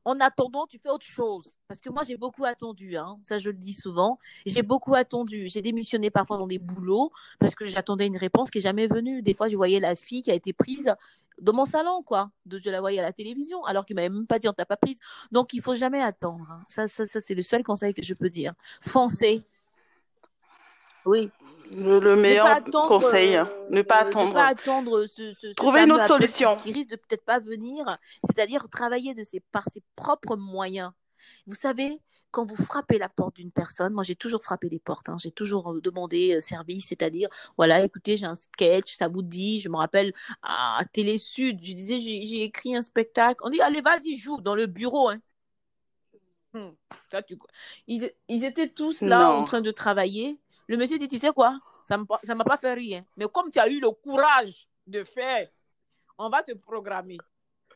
en attendant, tu fais autre chose. Parce que moi, j'ai beaucoup attendu, hein. ça je le dis souvent. J'ai beaucoup attendu. J'ai démissionné parfois dans des boulots parce que j'attendais une réponse qui n'est jamais venue. Des fois, je voyais la fille qui a été prise dans mon salon, quoi. Je la voyais à la télévision, alors qu'il m'avait même pas dit on t'a pas prise. Donc, il faut jamais attendre. Hein. Ça, ça, ça c'est le seul conseil que je peux dire. Foncez. Oui. Le, meilleur conseil, hein. ne pas attendre. Ne pas attendre ce, ce, Trouver une autre solution. Qui risque de peut-être pas venir, c'est-à-dire travailler de ses, par ses propres moyens. Vous savez, quand vous frappez la porte d'une personne, moi j'ai toujours frappé les portes, hein. j'ai toujours euh, demandé euh, service, c'est-à-dire, voilà, écoutez, j'ai un sketch, ça vous dit, je me rappelle à Télé Sud, je disais, j'ai écrit un spectacle, on dit, allez, vas-y, joue dans le bureau. Hein. Hmm. ils, ils, étaient tous là en train de travailler. Le monsieur dit, tu sais quoi, ça ne m'a pas fait rien. Mais comme tu as eu le courage de faire, on va te programmer.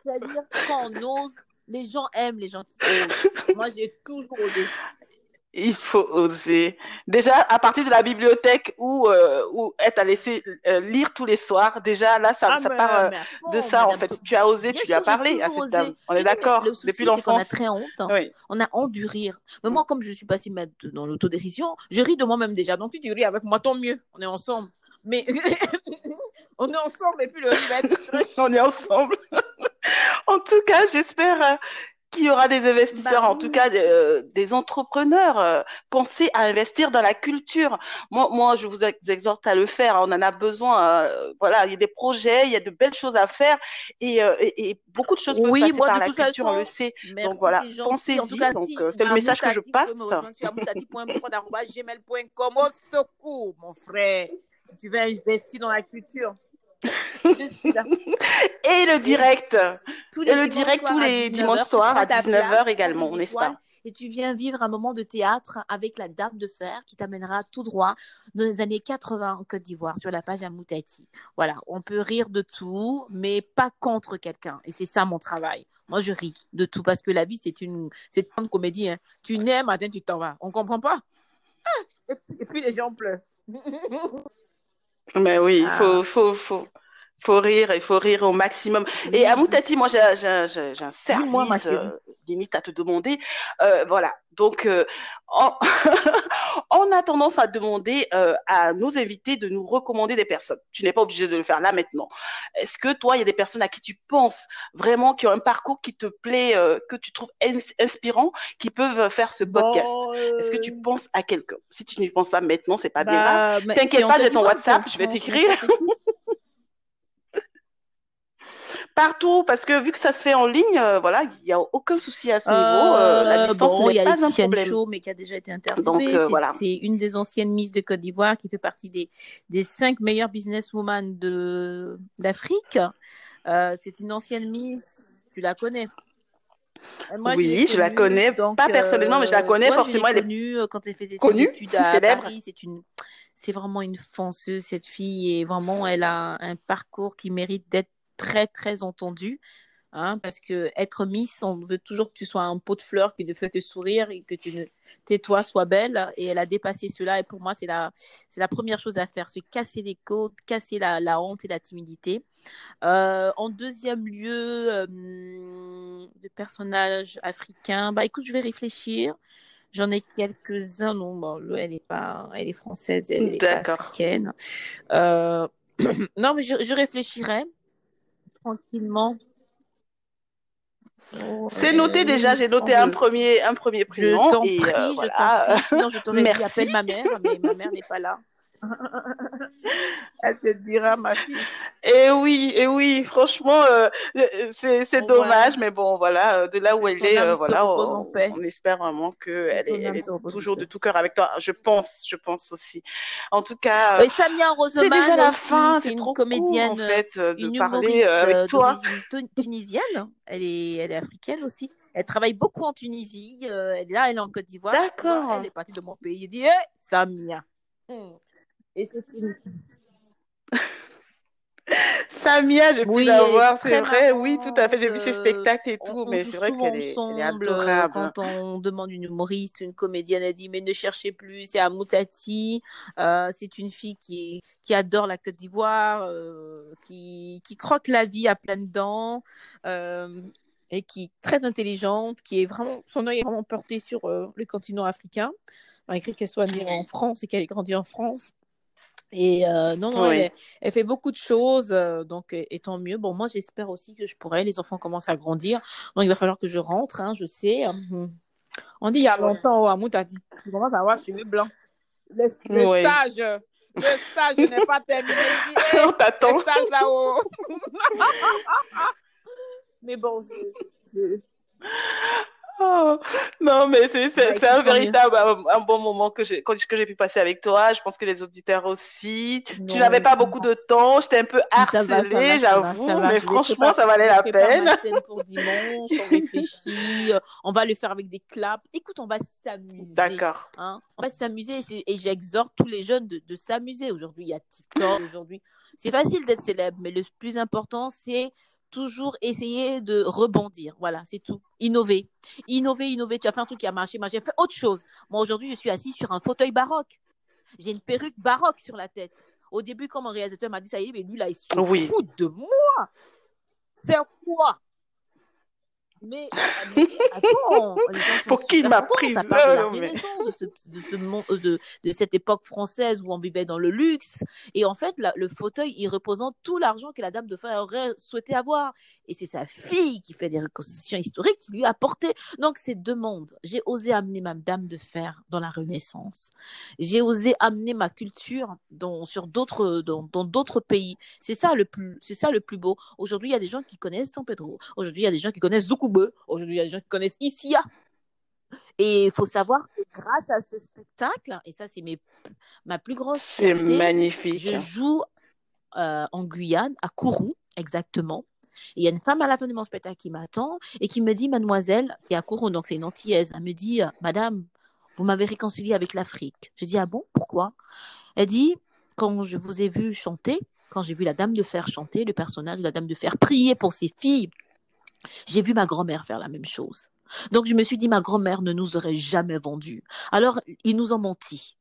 C'est-à-dire, quand on ose, les gens aiment les gens qui osent. Moi, j'ai toujours osé. Il faut oser. Déjà, à partir de la bibliothèque où, euh, où elle t'a laissé euh, lire tous les soirs, déjà là, ça, ah, ça part euh, de ça, en fait. Tu as osé, tu lui as parlé à cette dame. On est d'accord Depuis l'enfance. On a très honte. Hein. On a honte du rire. Mais moi, comme je suis pas si maître dans l'autodérision, je ris de moi-même déjà. Donc, si tu ris avec moi, tant mieux. On est ensemble. Mais on est ensemble et puis le rire On est ensemble. en tout cas, j'espère qu'il y aura des investisseurs, bah en tout cas euh, des entrepreneurs. Euh, pensez à investir dans la culture. Moi, moi, je vous exhorte à le faire. On en a besoin. Euh, voilà, il y a des projets, il y a de belles choses à faire et, et, beaucoup de choses peuvent passer par la culture, on le sait. Donc voilà, pensez-y. Donc c'est le message que je passe. gmail.com au secours, mon frère. Si tu veux investir dans la culture. et le direct. et le direct tous les dimanches soirs à 19h également, n'est-ce pas et tu viens vivre un moment de théâtre avec la Dame de Fer qui t'amènera tout droit dans les années 80 en Côte d'Ivoire sur la page à Moutati. Voilà, on peut rire de tout, mais pas contre quelqu'un. Et c'est ça mon travail. Moi, je ris de tout parce que la vie, c'est une, c'est une comédie. Hein. Tu nais, matin, tu t'en vas. On comprend pas? Ah, et, puis, les gens pleurent. Mais oui, il faut, ah. faut, faut, faut rire, il faut rire au maximum. Et à Moutati, moi, j'ai un service euh, limite à te demander. Euh, voilà, Donc, euh, on... a tendance à demander euh, à nos invités de nous recommander des personnes. Tu n'es pas obligé de le faire là maintenant. Est-ce que toi, il y a des personnes à qui tu penses vraiment qui ont un parcours qui te plaît, euh, que tu trouves inspirant, qui peuvent faire ce podcast? Est-ce que tu penses à quelqu'un? Si tu n'y penses pas maintenant, c'est pas bah, grave. T'inquiète pas, j'ai ton WhatsApp, je vais t'écrire. Partout parce que vu que ça se fait en ligne, euh, voilà, il n'y a aucun souci à ce niveau. Euh, la euh, distance n'est pas un problème. Show, mais qui a déjà été interviewée. Donc voilà. C'est une des anciennes Miss de Côte d'Ivoire qui fait partie des des cinq meilleures businesswomen de d'Afrique. c'est une ancienne Miss. Tu la connais oui, je la connais, pas personnellement, mais je la connais forcément. elle est connue quand elle faisait ses études à Paris. C'est une, c'est vraiment une fonceuse cette fille et vraiment elle a un parcours qui mérite d'être très, très entendu. Hein, parce que être Miss, on veut toujours que tu sois un pot de fleurs qui ne fait que sourire et que tu ne tais-toi, sois belle. Et elle a dépassé cela. Et pour moi, c'est la, c'est la première chose à faire, c'est casser les côtes, casser la, la honte et la timidité. Euh, en deuxième lieu, euh, de personnages africains, bah écoute, je vais réfléchir. J'en ai quelques-uns. Non, bon, elle est pas, elle est française, elle est africaine. Euh, non, mais je, je réfléchirai tranquillement. C'est noté déjà, j'ai noté un premier, un premier prénom. Je et prie, euh, voilà. je sinon je t'aurais dit appelle ma mère, mais ma mère n'est pas là. Elle te dira, ma fille. Et eh oui, et eh oui, franchement, euh, euh, c'est dommage, mais bon, voilà, de là où elle est, voilà, on, espère vraiment qu'elle est, elle est toujours de tout cœur avec toi. Je pense, je pense aussi. En tout cas, c'est déjà la fin. C'est une comédienne, en fait, de parler avec toi. tunisienne. Elle est, elle est africaine aussi. Elle travaille beaucoup en Tunisie. là, elle est en Côte d'Ivoire. D'accord. Elle est partie de mon pays. Elle dit, hey, Samia. Hmm. Et c'est une... Samia, j'ai pu la voir, c'est vrai, oui, tout à fait, j'ai vu ses spectacles et tout, mais c'est vrai qu'elle est, elle est, adorable. Quand on demande une humoriste, une comédienne, elle dit, mais ne cherchez plus, c'est Amoutati, euh, c'est une fille qui, qui adore la Côte d'Ivoire, euh, qui, qui croque la vie à pleines dents, euh, et qui est très intelligente, qui est vraiment, son œil est vraiment porté sur euh, le continent africain, malgré qu'elle soit née en France et qu'elle ait grandi en France. Et euh, non, non, elle, elle, fait beaucoup de choses, euh, donc et, tant mieux. Bon, moi, j'espère aussi que je pourrai. Les enfants commencent à grandir, donc il va falloir que je rentre, hein, je sais. Hum. On dit il y a longtemps, Amou t'as dit, tu commences à avoir cheveux blancs. Le, le stage, le stage n'est pas terminé. On t'attend. Le stage là-haut. Mais bon, je... Oh, non, mais c'est bah, un véritable, un, bon moment que j'ai que j'ai pu passer avec toi. Je pense que les auditeurs aussi. tu n'avais pas beaucoup de temps, j'étais un peu harcelée, j'avoue, mais franchement, ça valait la peine. pour dimanche, on réfléchit, euh, on va le faire avec des claps. Écoute, on va s'amuser. D'accord. Hein on va s'amuser et j'exhorte tous les jeunes de, de s'amuser. Aujourd'hui, il y a TikTok. Aujourd'hui, c'est facile d'être célèbre, mais le plus important, c'est toujours essayer de rebondir. Voilà, c'est tout. Innover. Innover, innover. Tu as fait un truc qui a marché. Moi, j'ai fait autre chose. Moi, aujourd'hui, je suis assis sur un fauteuil baroque. J'ai une perruque baroque sur la tête. Au début, quand mon réalisateur m'a dit ça y est, mais lui, là, il se fout de moi. C'est quoi? Mais, attends, pour qui m'a pris ça parle de la de, ce, de, de, de, cette époque française où on vivait dans le luxe. Et en fait, le fauteuil, il représente tout l'argent que la dame de fer aurait souhaité avoir. Et c'est sa fille qui fait des reconstitutions historiques qui lui a apporté. Donc, c'est deux mondes. J'ai osé amener ma dame de fer dans la Renaissance. J'ai osé amener ma culture dans, sur d'autres, dans, d'autres pays. C'est ça le plus, c'est ça le plus beau. Aujourd'hui, il y a des gens qui connaissent San Pedro. Aujourd'hui, il y a des gens qui connaissent Aujourd'hui, il y a des gens qui connaissent Isia. Et il faut savoir que grâce à ce spectacle, et ça, c'est mes, ma plus grosse C'est magnifique. Je joue euh, en Guyane, à Kourou, exactement. il y a une femme à la fin de mon spectacle qui m'attend et qui me dit, mademoiselle, qui est à Kourou, donc c'est une antillaise, elle me dit, madame, vous m'avez réconcilié avec l'Afrique. Je dis, ah bon, pourquoi? Elle dit, quand je vous ai vu chanter, quand j'ai vu la dame de fer chanter, le personnage de la dame de fer prier pour ses filles j'ai vu ma grand-mère faire la même chose. Donc je me suis dit, ma grand-mère ne nous aurait jamais vendus. Alors, ils nous ont menti.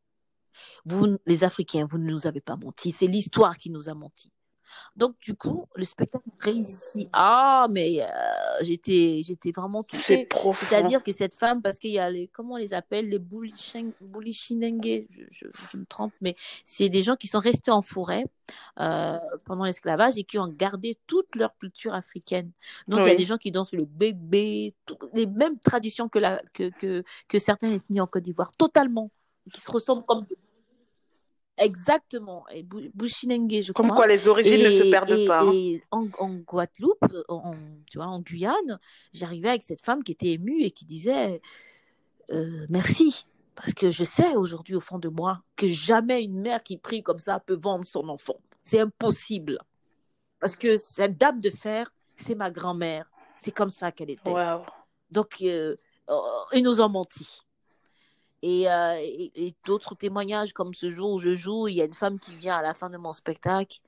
Vous, les Africains, vous ne nous avez pas menti. C'est l'histoire qui nous a menti. Donc, du coup, le spectacle réussit. Ah, mais euh, j'étais, j'étais vraiment C'est touchée. C'est-à-dire que cette femme, parce qu'il y a les, comment on les appelle, les Bulishin- Bulishinenge, je, je, je me trompe, mais c'est des gens qui sont restés en forêt euh, pendant l'esclavage et qui ont gardé toute leur culture africaine. Donc, il y a des gens qui dansent le bébé, tout- les mêmes traditions que, la, que, que, que certaines ethnies en Côte d'Ivoire, totalement, qui se ressemblent comme exactement, et Bu- Bushinenge, je Comme crois. quoi les origines ne se Et, perdent et, pas. hein. et en, en Guadeloupe, en, tu vois, en Guyane, j'arrivais avec cette femme qui était émue et qui disait euh, merci. Parce que je sais aujourd'hui au fond de moi que jamais une mère qui prie comme ça peut vendre son enfant. C'est impossible. Parce que cette dame de fer, c'est ma grand-mère. C'est comme ça qu'elle était. Waouh. Donc, euh, euh, ils nous ont menti. Et, euh, et, et d'autres témoignages, comme ce jour où je joue, il y a une femme qui vient à la fin de mon spectacle,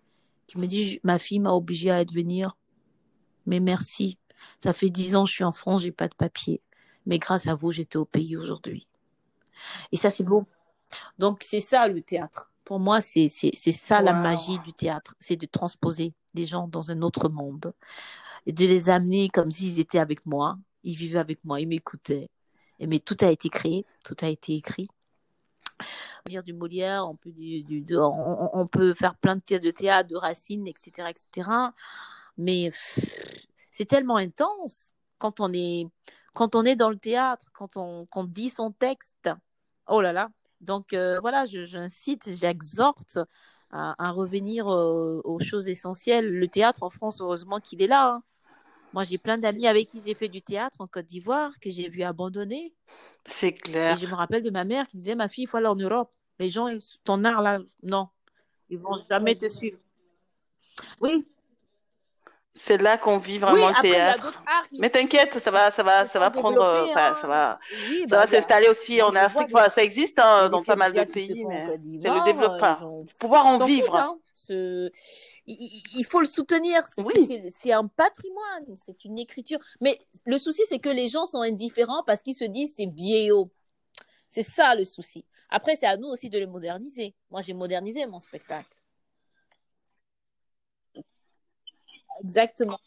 qui me dit, ma fille m'a obligée à venir. Mais merci. Ça fait dix ans que je suis en France, j'ai pas de papier. Mais grâce à vous, j'étais au pays aujourd'hui. Et ça, c'est beau. Donc, c'est ça le théâtre. Pour moi, c'est c'est c'est ça la magie du théâtre. C'est de transposer des gens dans un autre monde. Et de les amener comme s'ils étaient avec moi. Ils vivaient avec moi, ils m'écoutaient. Mais tout a été créé, tout a été écrit. On peut lire du Molière, on peut, faire plein de pièces de théâtre, de Racine, etc., etc. Mais c'est tellement intense quand on est, quand on est dans le théâtre, quand on, dit son texte. Oh là là. Donc euh, voilà, j'incite, j'exhorte à, revenir aux choses essentielles. Le théâtre en France, heureusement qu'il est là. hein. Moi, j'ai plein d'amis avec qui j'ai fait du théâtre en Côte d'Ivoire que j'ai vu abandonner. C'est Et clair. je me rappelle de ma mère qui disait, ma fille, il faut aller en Europe. Les gens, ton art là, non, ils vont jamais te suivre. Oui, C'est là qu'on vit oui. vraiment le théâtre. Mais t'inquiète, ça va, ça va, ça va prendre, euh, enfin, ça Hein. va, Oui, ça bah, va s'installer aussi en Afrique. Voilà, ça existe hein, dans pas mal de pays, mais c'est le euh, développement. Ont... Pouvoir en vivre. hein. Ce- Il, faut le soutenir. C'est Oui, c'est- c'est un patrimoine, c'est une écriture. Mais le souci, c'est que les gens sont indifférents parce qu'ils se disent c'est vieillot. C'est ça le souci. Après, c'est à nous aussi de le moderniser. Moi, j'ai modernisé mon spectacle. Exactement.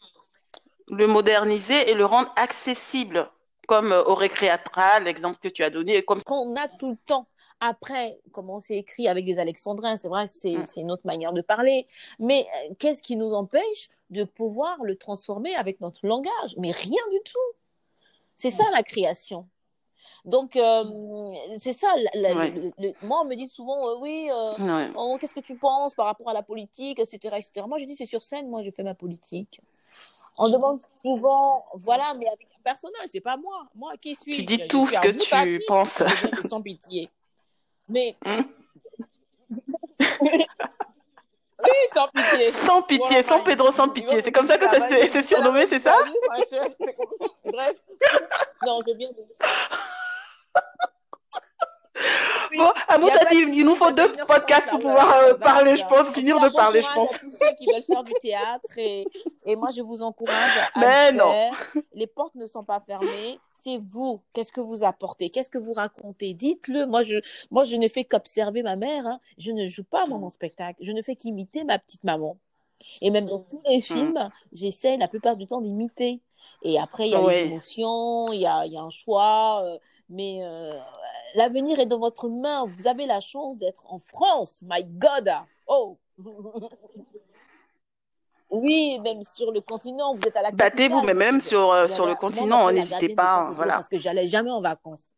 le moderniser et le rendre accessible, comme euh, au récréatral, l'exemple que tu as donné, et comme Quand on a tout le temps. Après, comme on s'est écrit avec des alexandrins, c'est vrai, c'est Mm. c'est une autre manière de parler. Mais euh, qu'est-ce qui nous empêche de pouvoir le transformer avec notre langage? Mais rien du tout. C'est ça la création. Donc, euh, c'est ça. la- la- Ouais. le- le- moi, on me dit souvent, euh, oui, euh, Ouais. oh, qu'est-ce que tu penses par rapport à la politique, etc., etc. Moi, je dis, c'est sur scène, moi, je fais ma politique. On demande souvent, voilà, mais avec un personnage, c'est pas moi. Moi, qui Tu suis-je dis Je tout suis ce que tu penses. sans pitié. Mais, Hein? Oui, sans pitié. Sans pitié, Voilà, sans Pedro, sans pitié. C'est comme ça que ça s'est surnommé, c'est ça? Bref. Non, je viens de... Bon, Amou il y a t'a pas de dit, il nous faut deux fait 1h30 podcasts pour pouvoir euh, va, parler, je pense, finir de parler, je pense. courage à tous ceux qui veulent faire du théâtre et, et moi je vous encourage à Mais le non. faire. Les portes ne sont pas fermées. C'est vous. Qu'est-ce que vous apportez? Qu'est-ce que vous racontez? Dites-le. Moi je, moi, je ne fais qu'observer ma mère. hein. Je ne joue pas moi, mon spectacle. Je ne fais qu'imiter ma petite maman. Et même dans tous les Mm. films, j'essaie la plupart du temps d'imiter. Et après, il y a les Oui. émotions, il y a, y a un choix. euh, mais euh, l'avenir est dans votre main. Vous avez la chance d'être en France. My God! Oh! Oui, même sur le continent, vous êtes à la Battez-vous, mais même sur, euh, sur le continent, la n'hésitez pas. Voilà. Parce que j'allais jamais en vacances.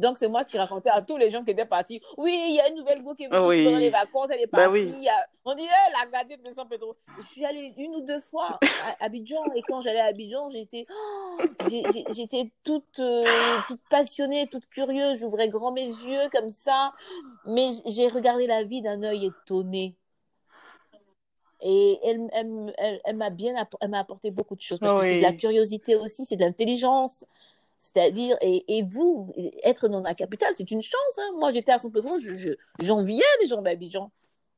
Donc, c'est moi qui racontais à tous les gens qui étaient partis. Oui, il y a une nouvelle go qui est venue Oui. pendant les vacances, elle est Bah partie. oui. A- On dit, Eh, la gardienne de San Pedro. Je suis allée une ou deux fois à Abidjan. Et quand j'allais à Abidjan, j'étais oh, j'étais toute, euh, toute passionnée, toute curieuse. J'ouvrais grand mes yeux comme ça. Mais j'ai regardé la vie d'un œil étonné. Et elle, elle, elle, elle m'a bien app- elle m'a apporté beaucoup de choses. Parce que c'est de la curiosité aussi, c'est de l'intelligence. C'est-à-dire, et, et vous, être dans la capitale, c'est une chance. hein. Moi, j'étais à Pedro, je, je, j'enviais les gens d'Abidjan.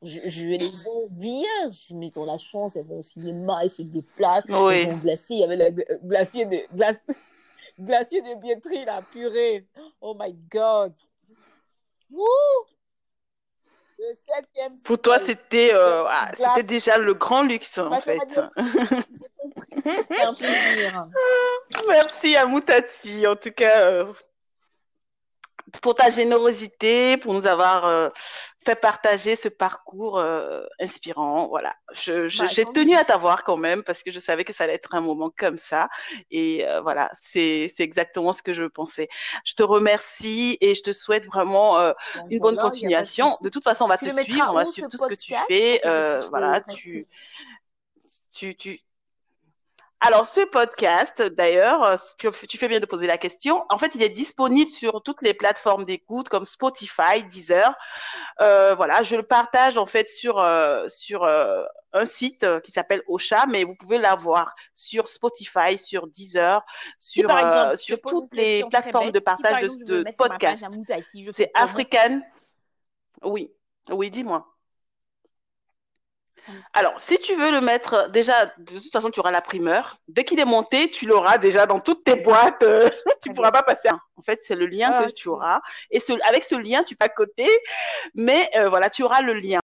Je, je les enviais. Je mais ils ont la chance, elles vont au cinéma, elles se déplacent, Oui. vont au glacier. Il y avait le gla- glacier de, glace, glacier de Bietri, la purée. Oh my God. Wouh! Pour toi, c'était euh, ah, c'était déjà le grand luxe, en fait. un plaisir. Merci à Moutati, en tout cas, euh, pour ta générosité, pour nous avoir euh, fait partager ce parcours euh, inspirant. Voilà, je, je, bah, j'ai tenu à t'avoir quand même parce que je savais que ça allait être un moment comme ça. Et euh, voilà, c'est, exactement ce que je pensais. Je te remercie et je te souhaite vraiment euh, une bonne continuation. De, toute façon, on va te suivre, on va suivre tout ce que tu fais. voilà, tu, tu, tu, alors, ce podcast, d'ailleurs, euh, tu fais bien de poser la question. En fait, il est disponible sur toutes les plateformes d'écoute comme Spotify, Deezer. Euh, voilà, je le partage en fait sur euh, sur euh, un site qui s'appelle Ocha, mais vous pouvez l'avoir sur Spotify, sur Deezer, sur exemple, sur toutes les plateformes de partage si, de, de podcasts. C'est African. Oui, oui, dis-moi. Alors, si tu veux le mettre, déjà, de toute façon, tu auras la primeur. Dès qu'il est monté, tu l'auras déjà dans toutes tes boîtes. tu ne pourras pas passer. En fait, c'est le lien que tu auras. Et avec ce lien, tu peux à côté. Mais euh, voilà, tu auras le lien.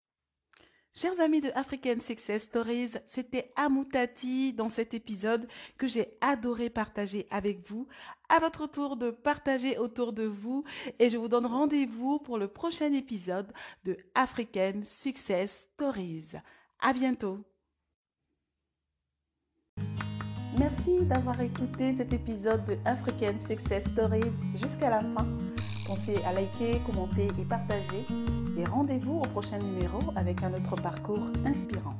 Chers amis de African Success Stories, c'était Amoutati dans cet épisode que j'ai adoré partager avec vous. À votre tour de partager autour de vous et je vous donne rendez-vous pour le prochain épisode de African Success Stories. À bientôt. Merci d'avoir écouté cet épisode de African Success Stories jusqu'à la fin. Pensez à liker, commenter et partager. Et rendez-vous au prochain numéro avec un autre parcours inspirant.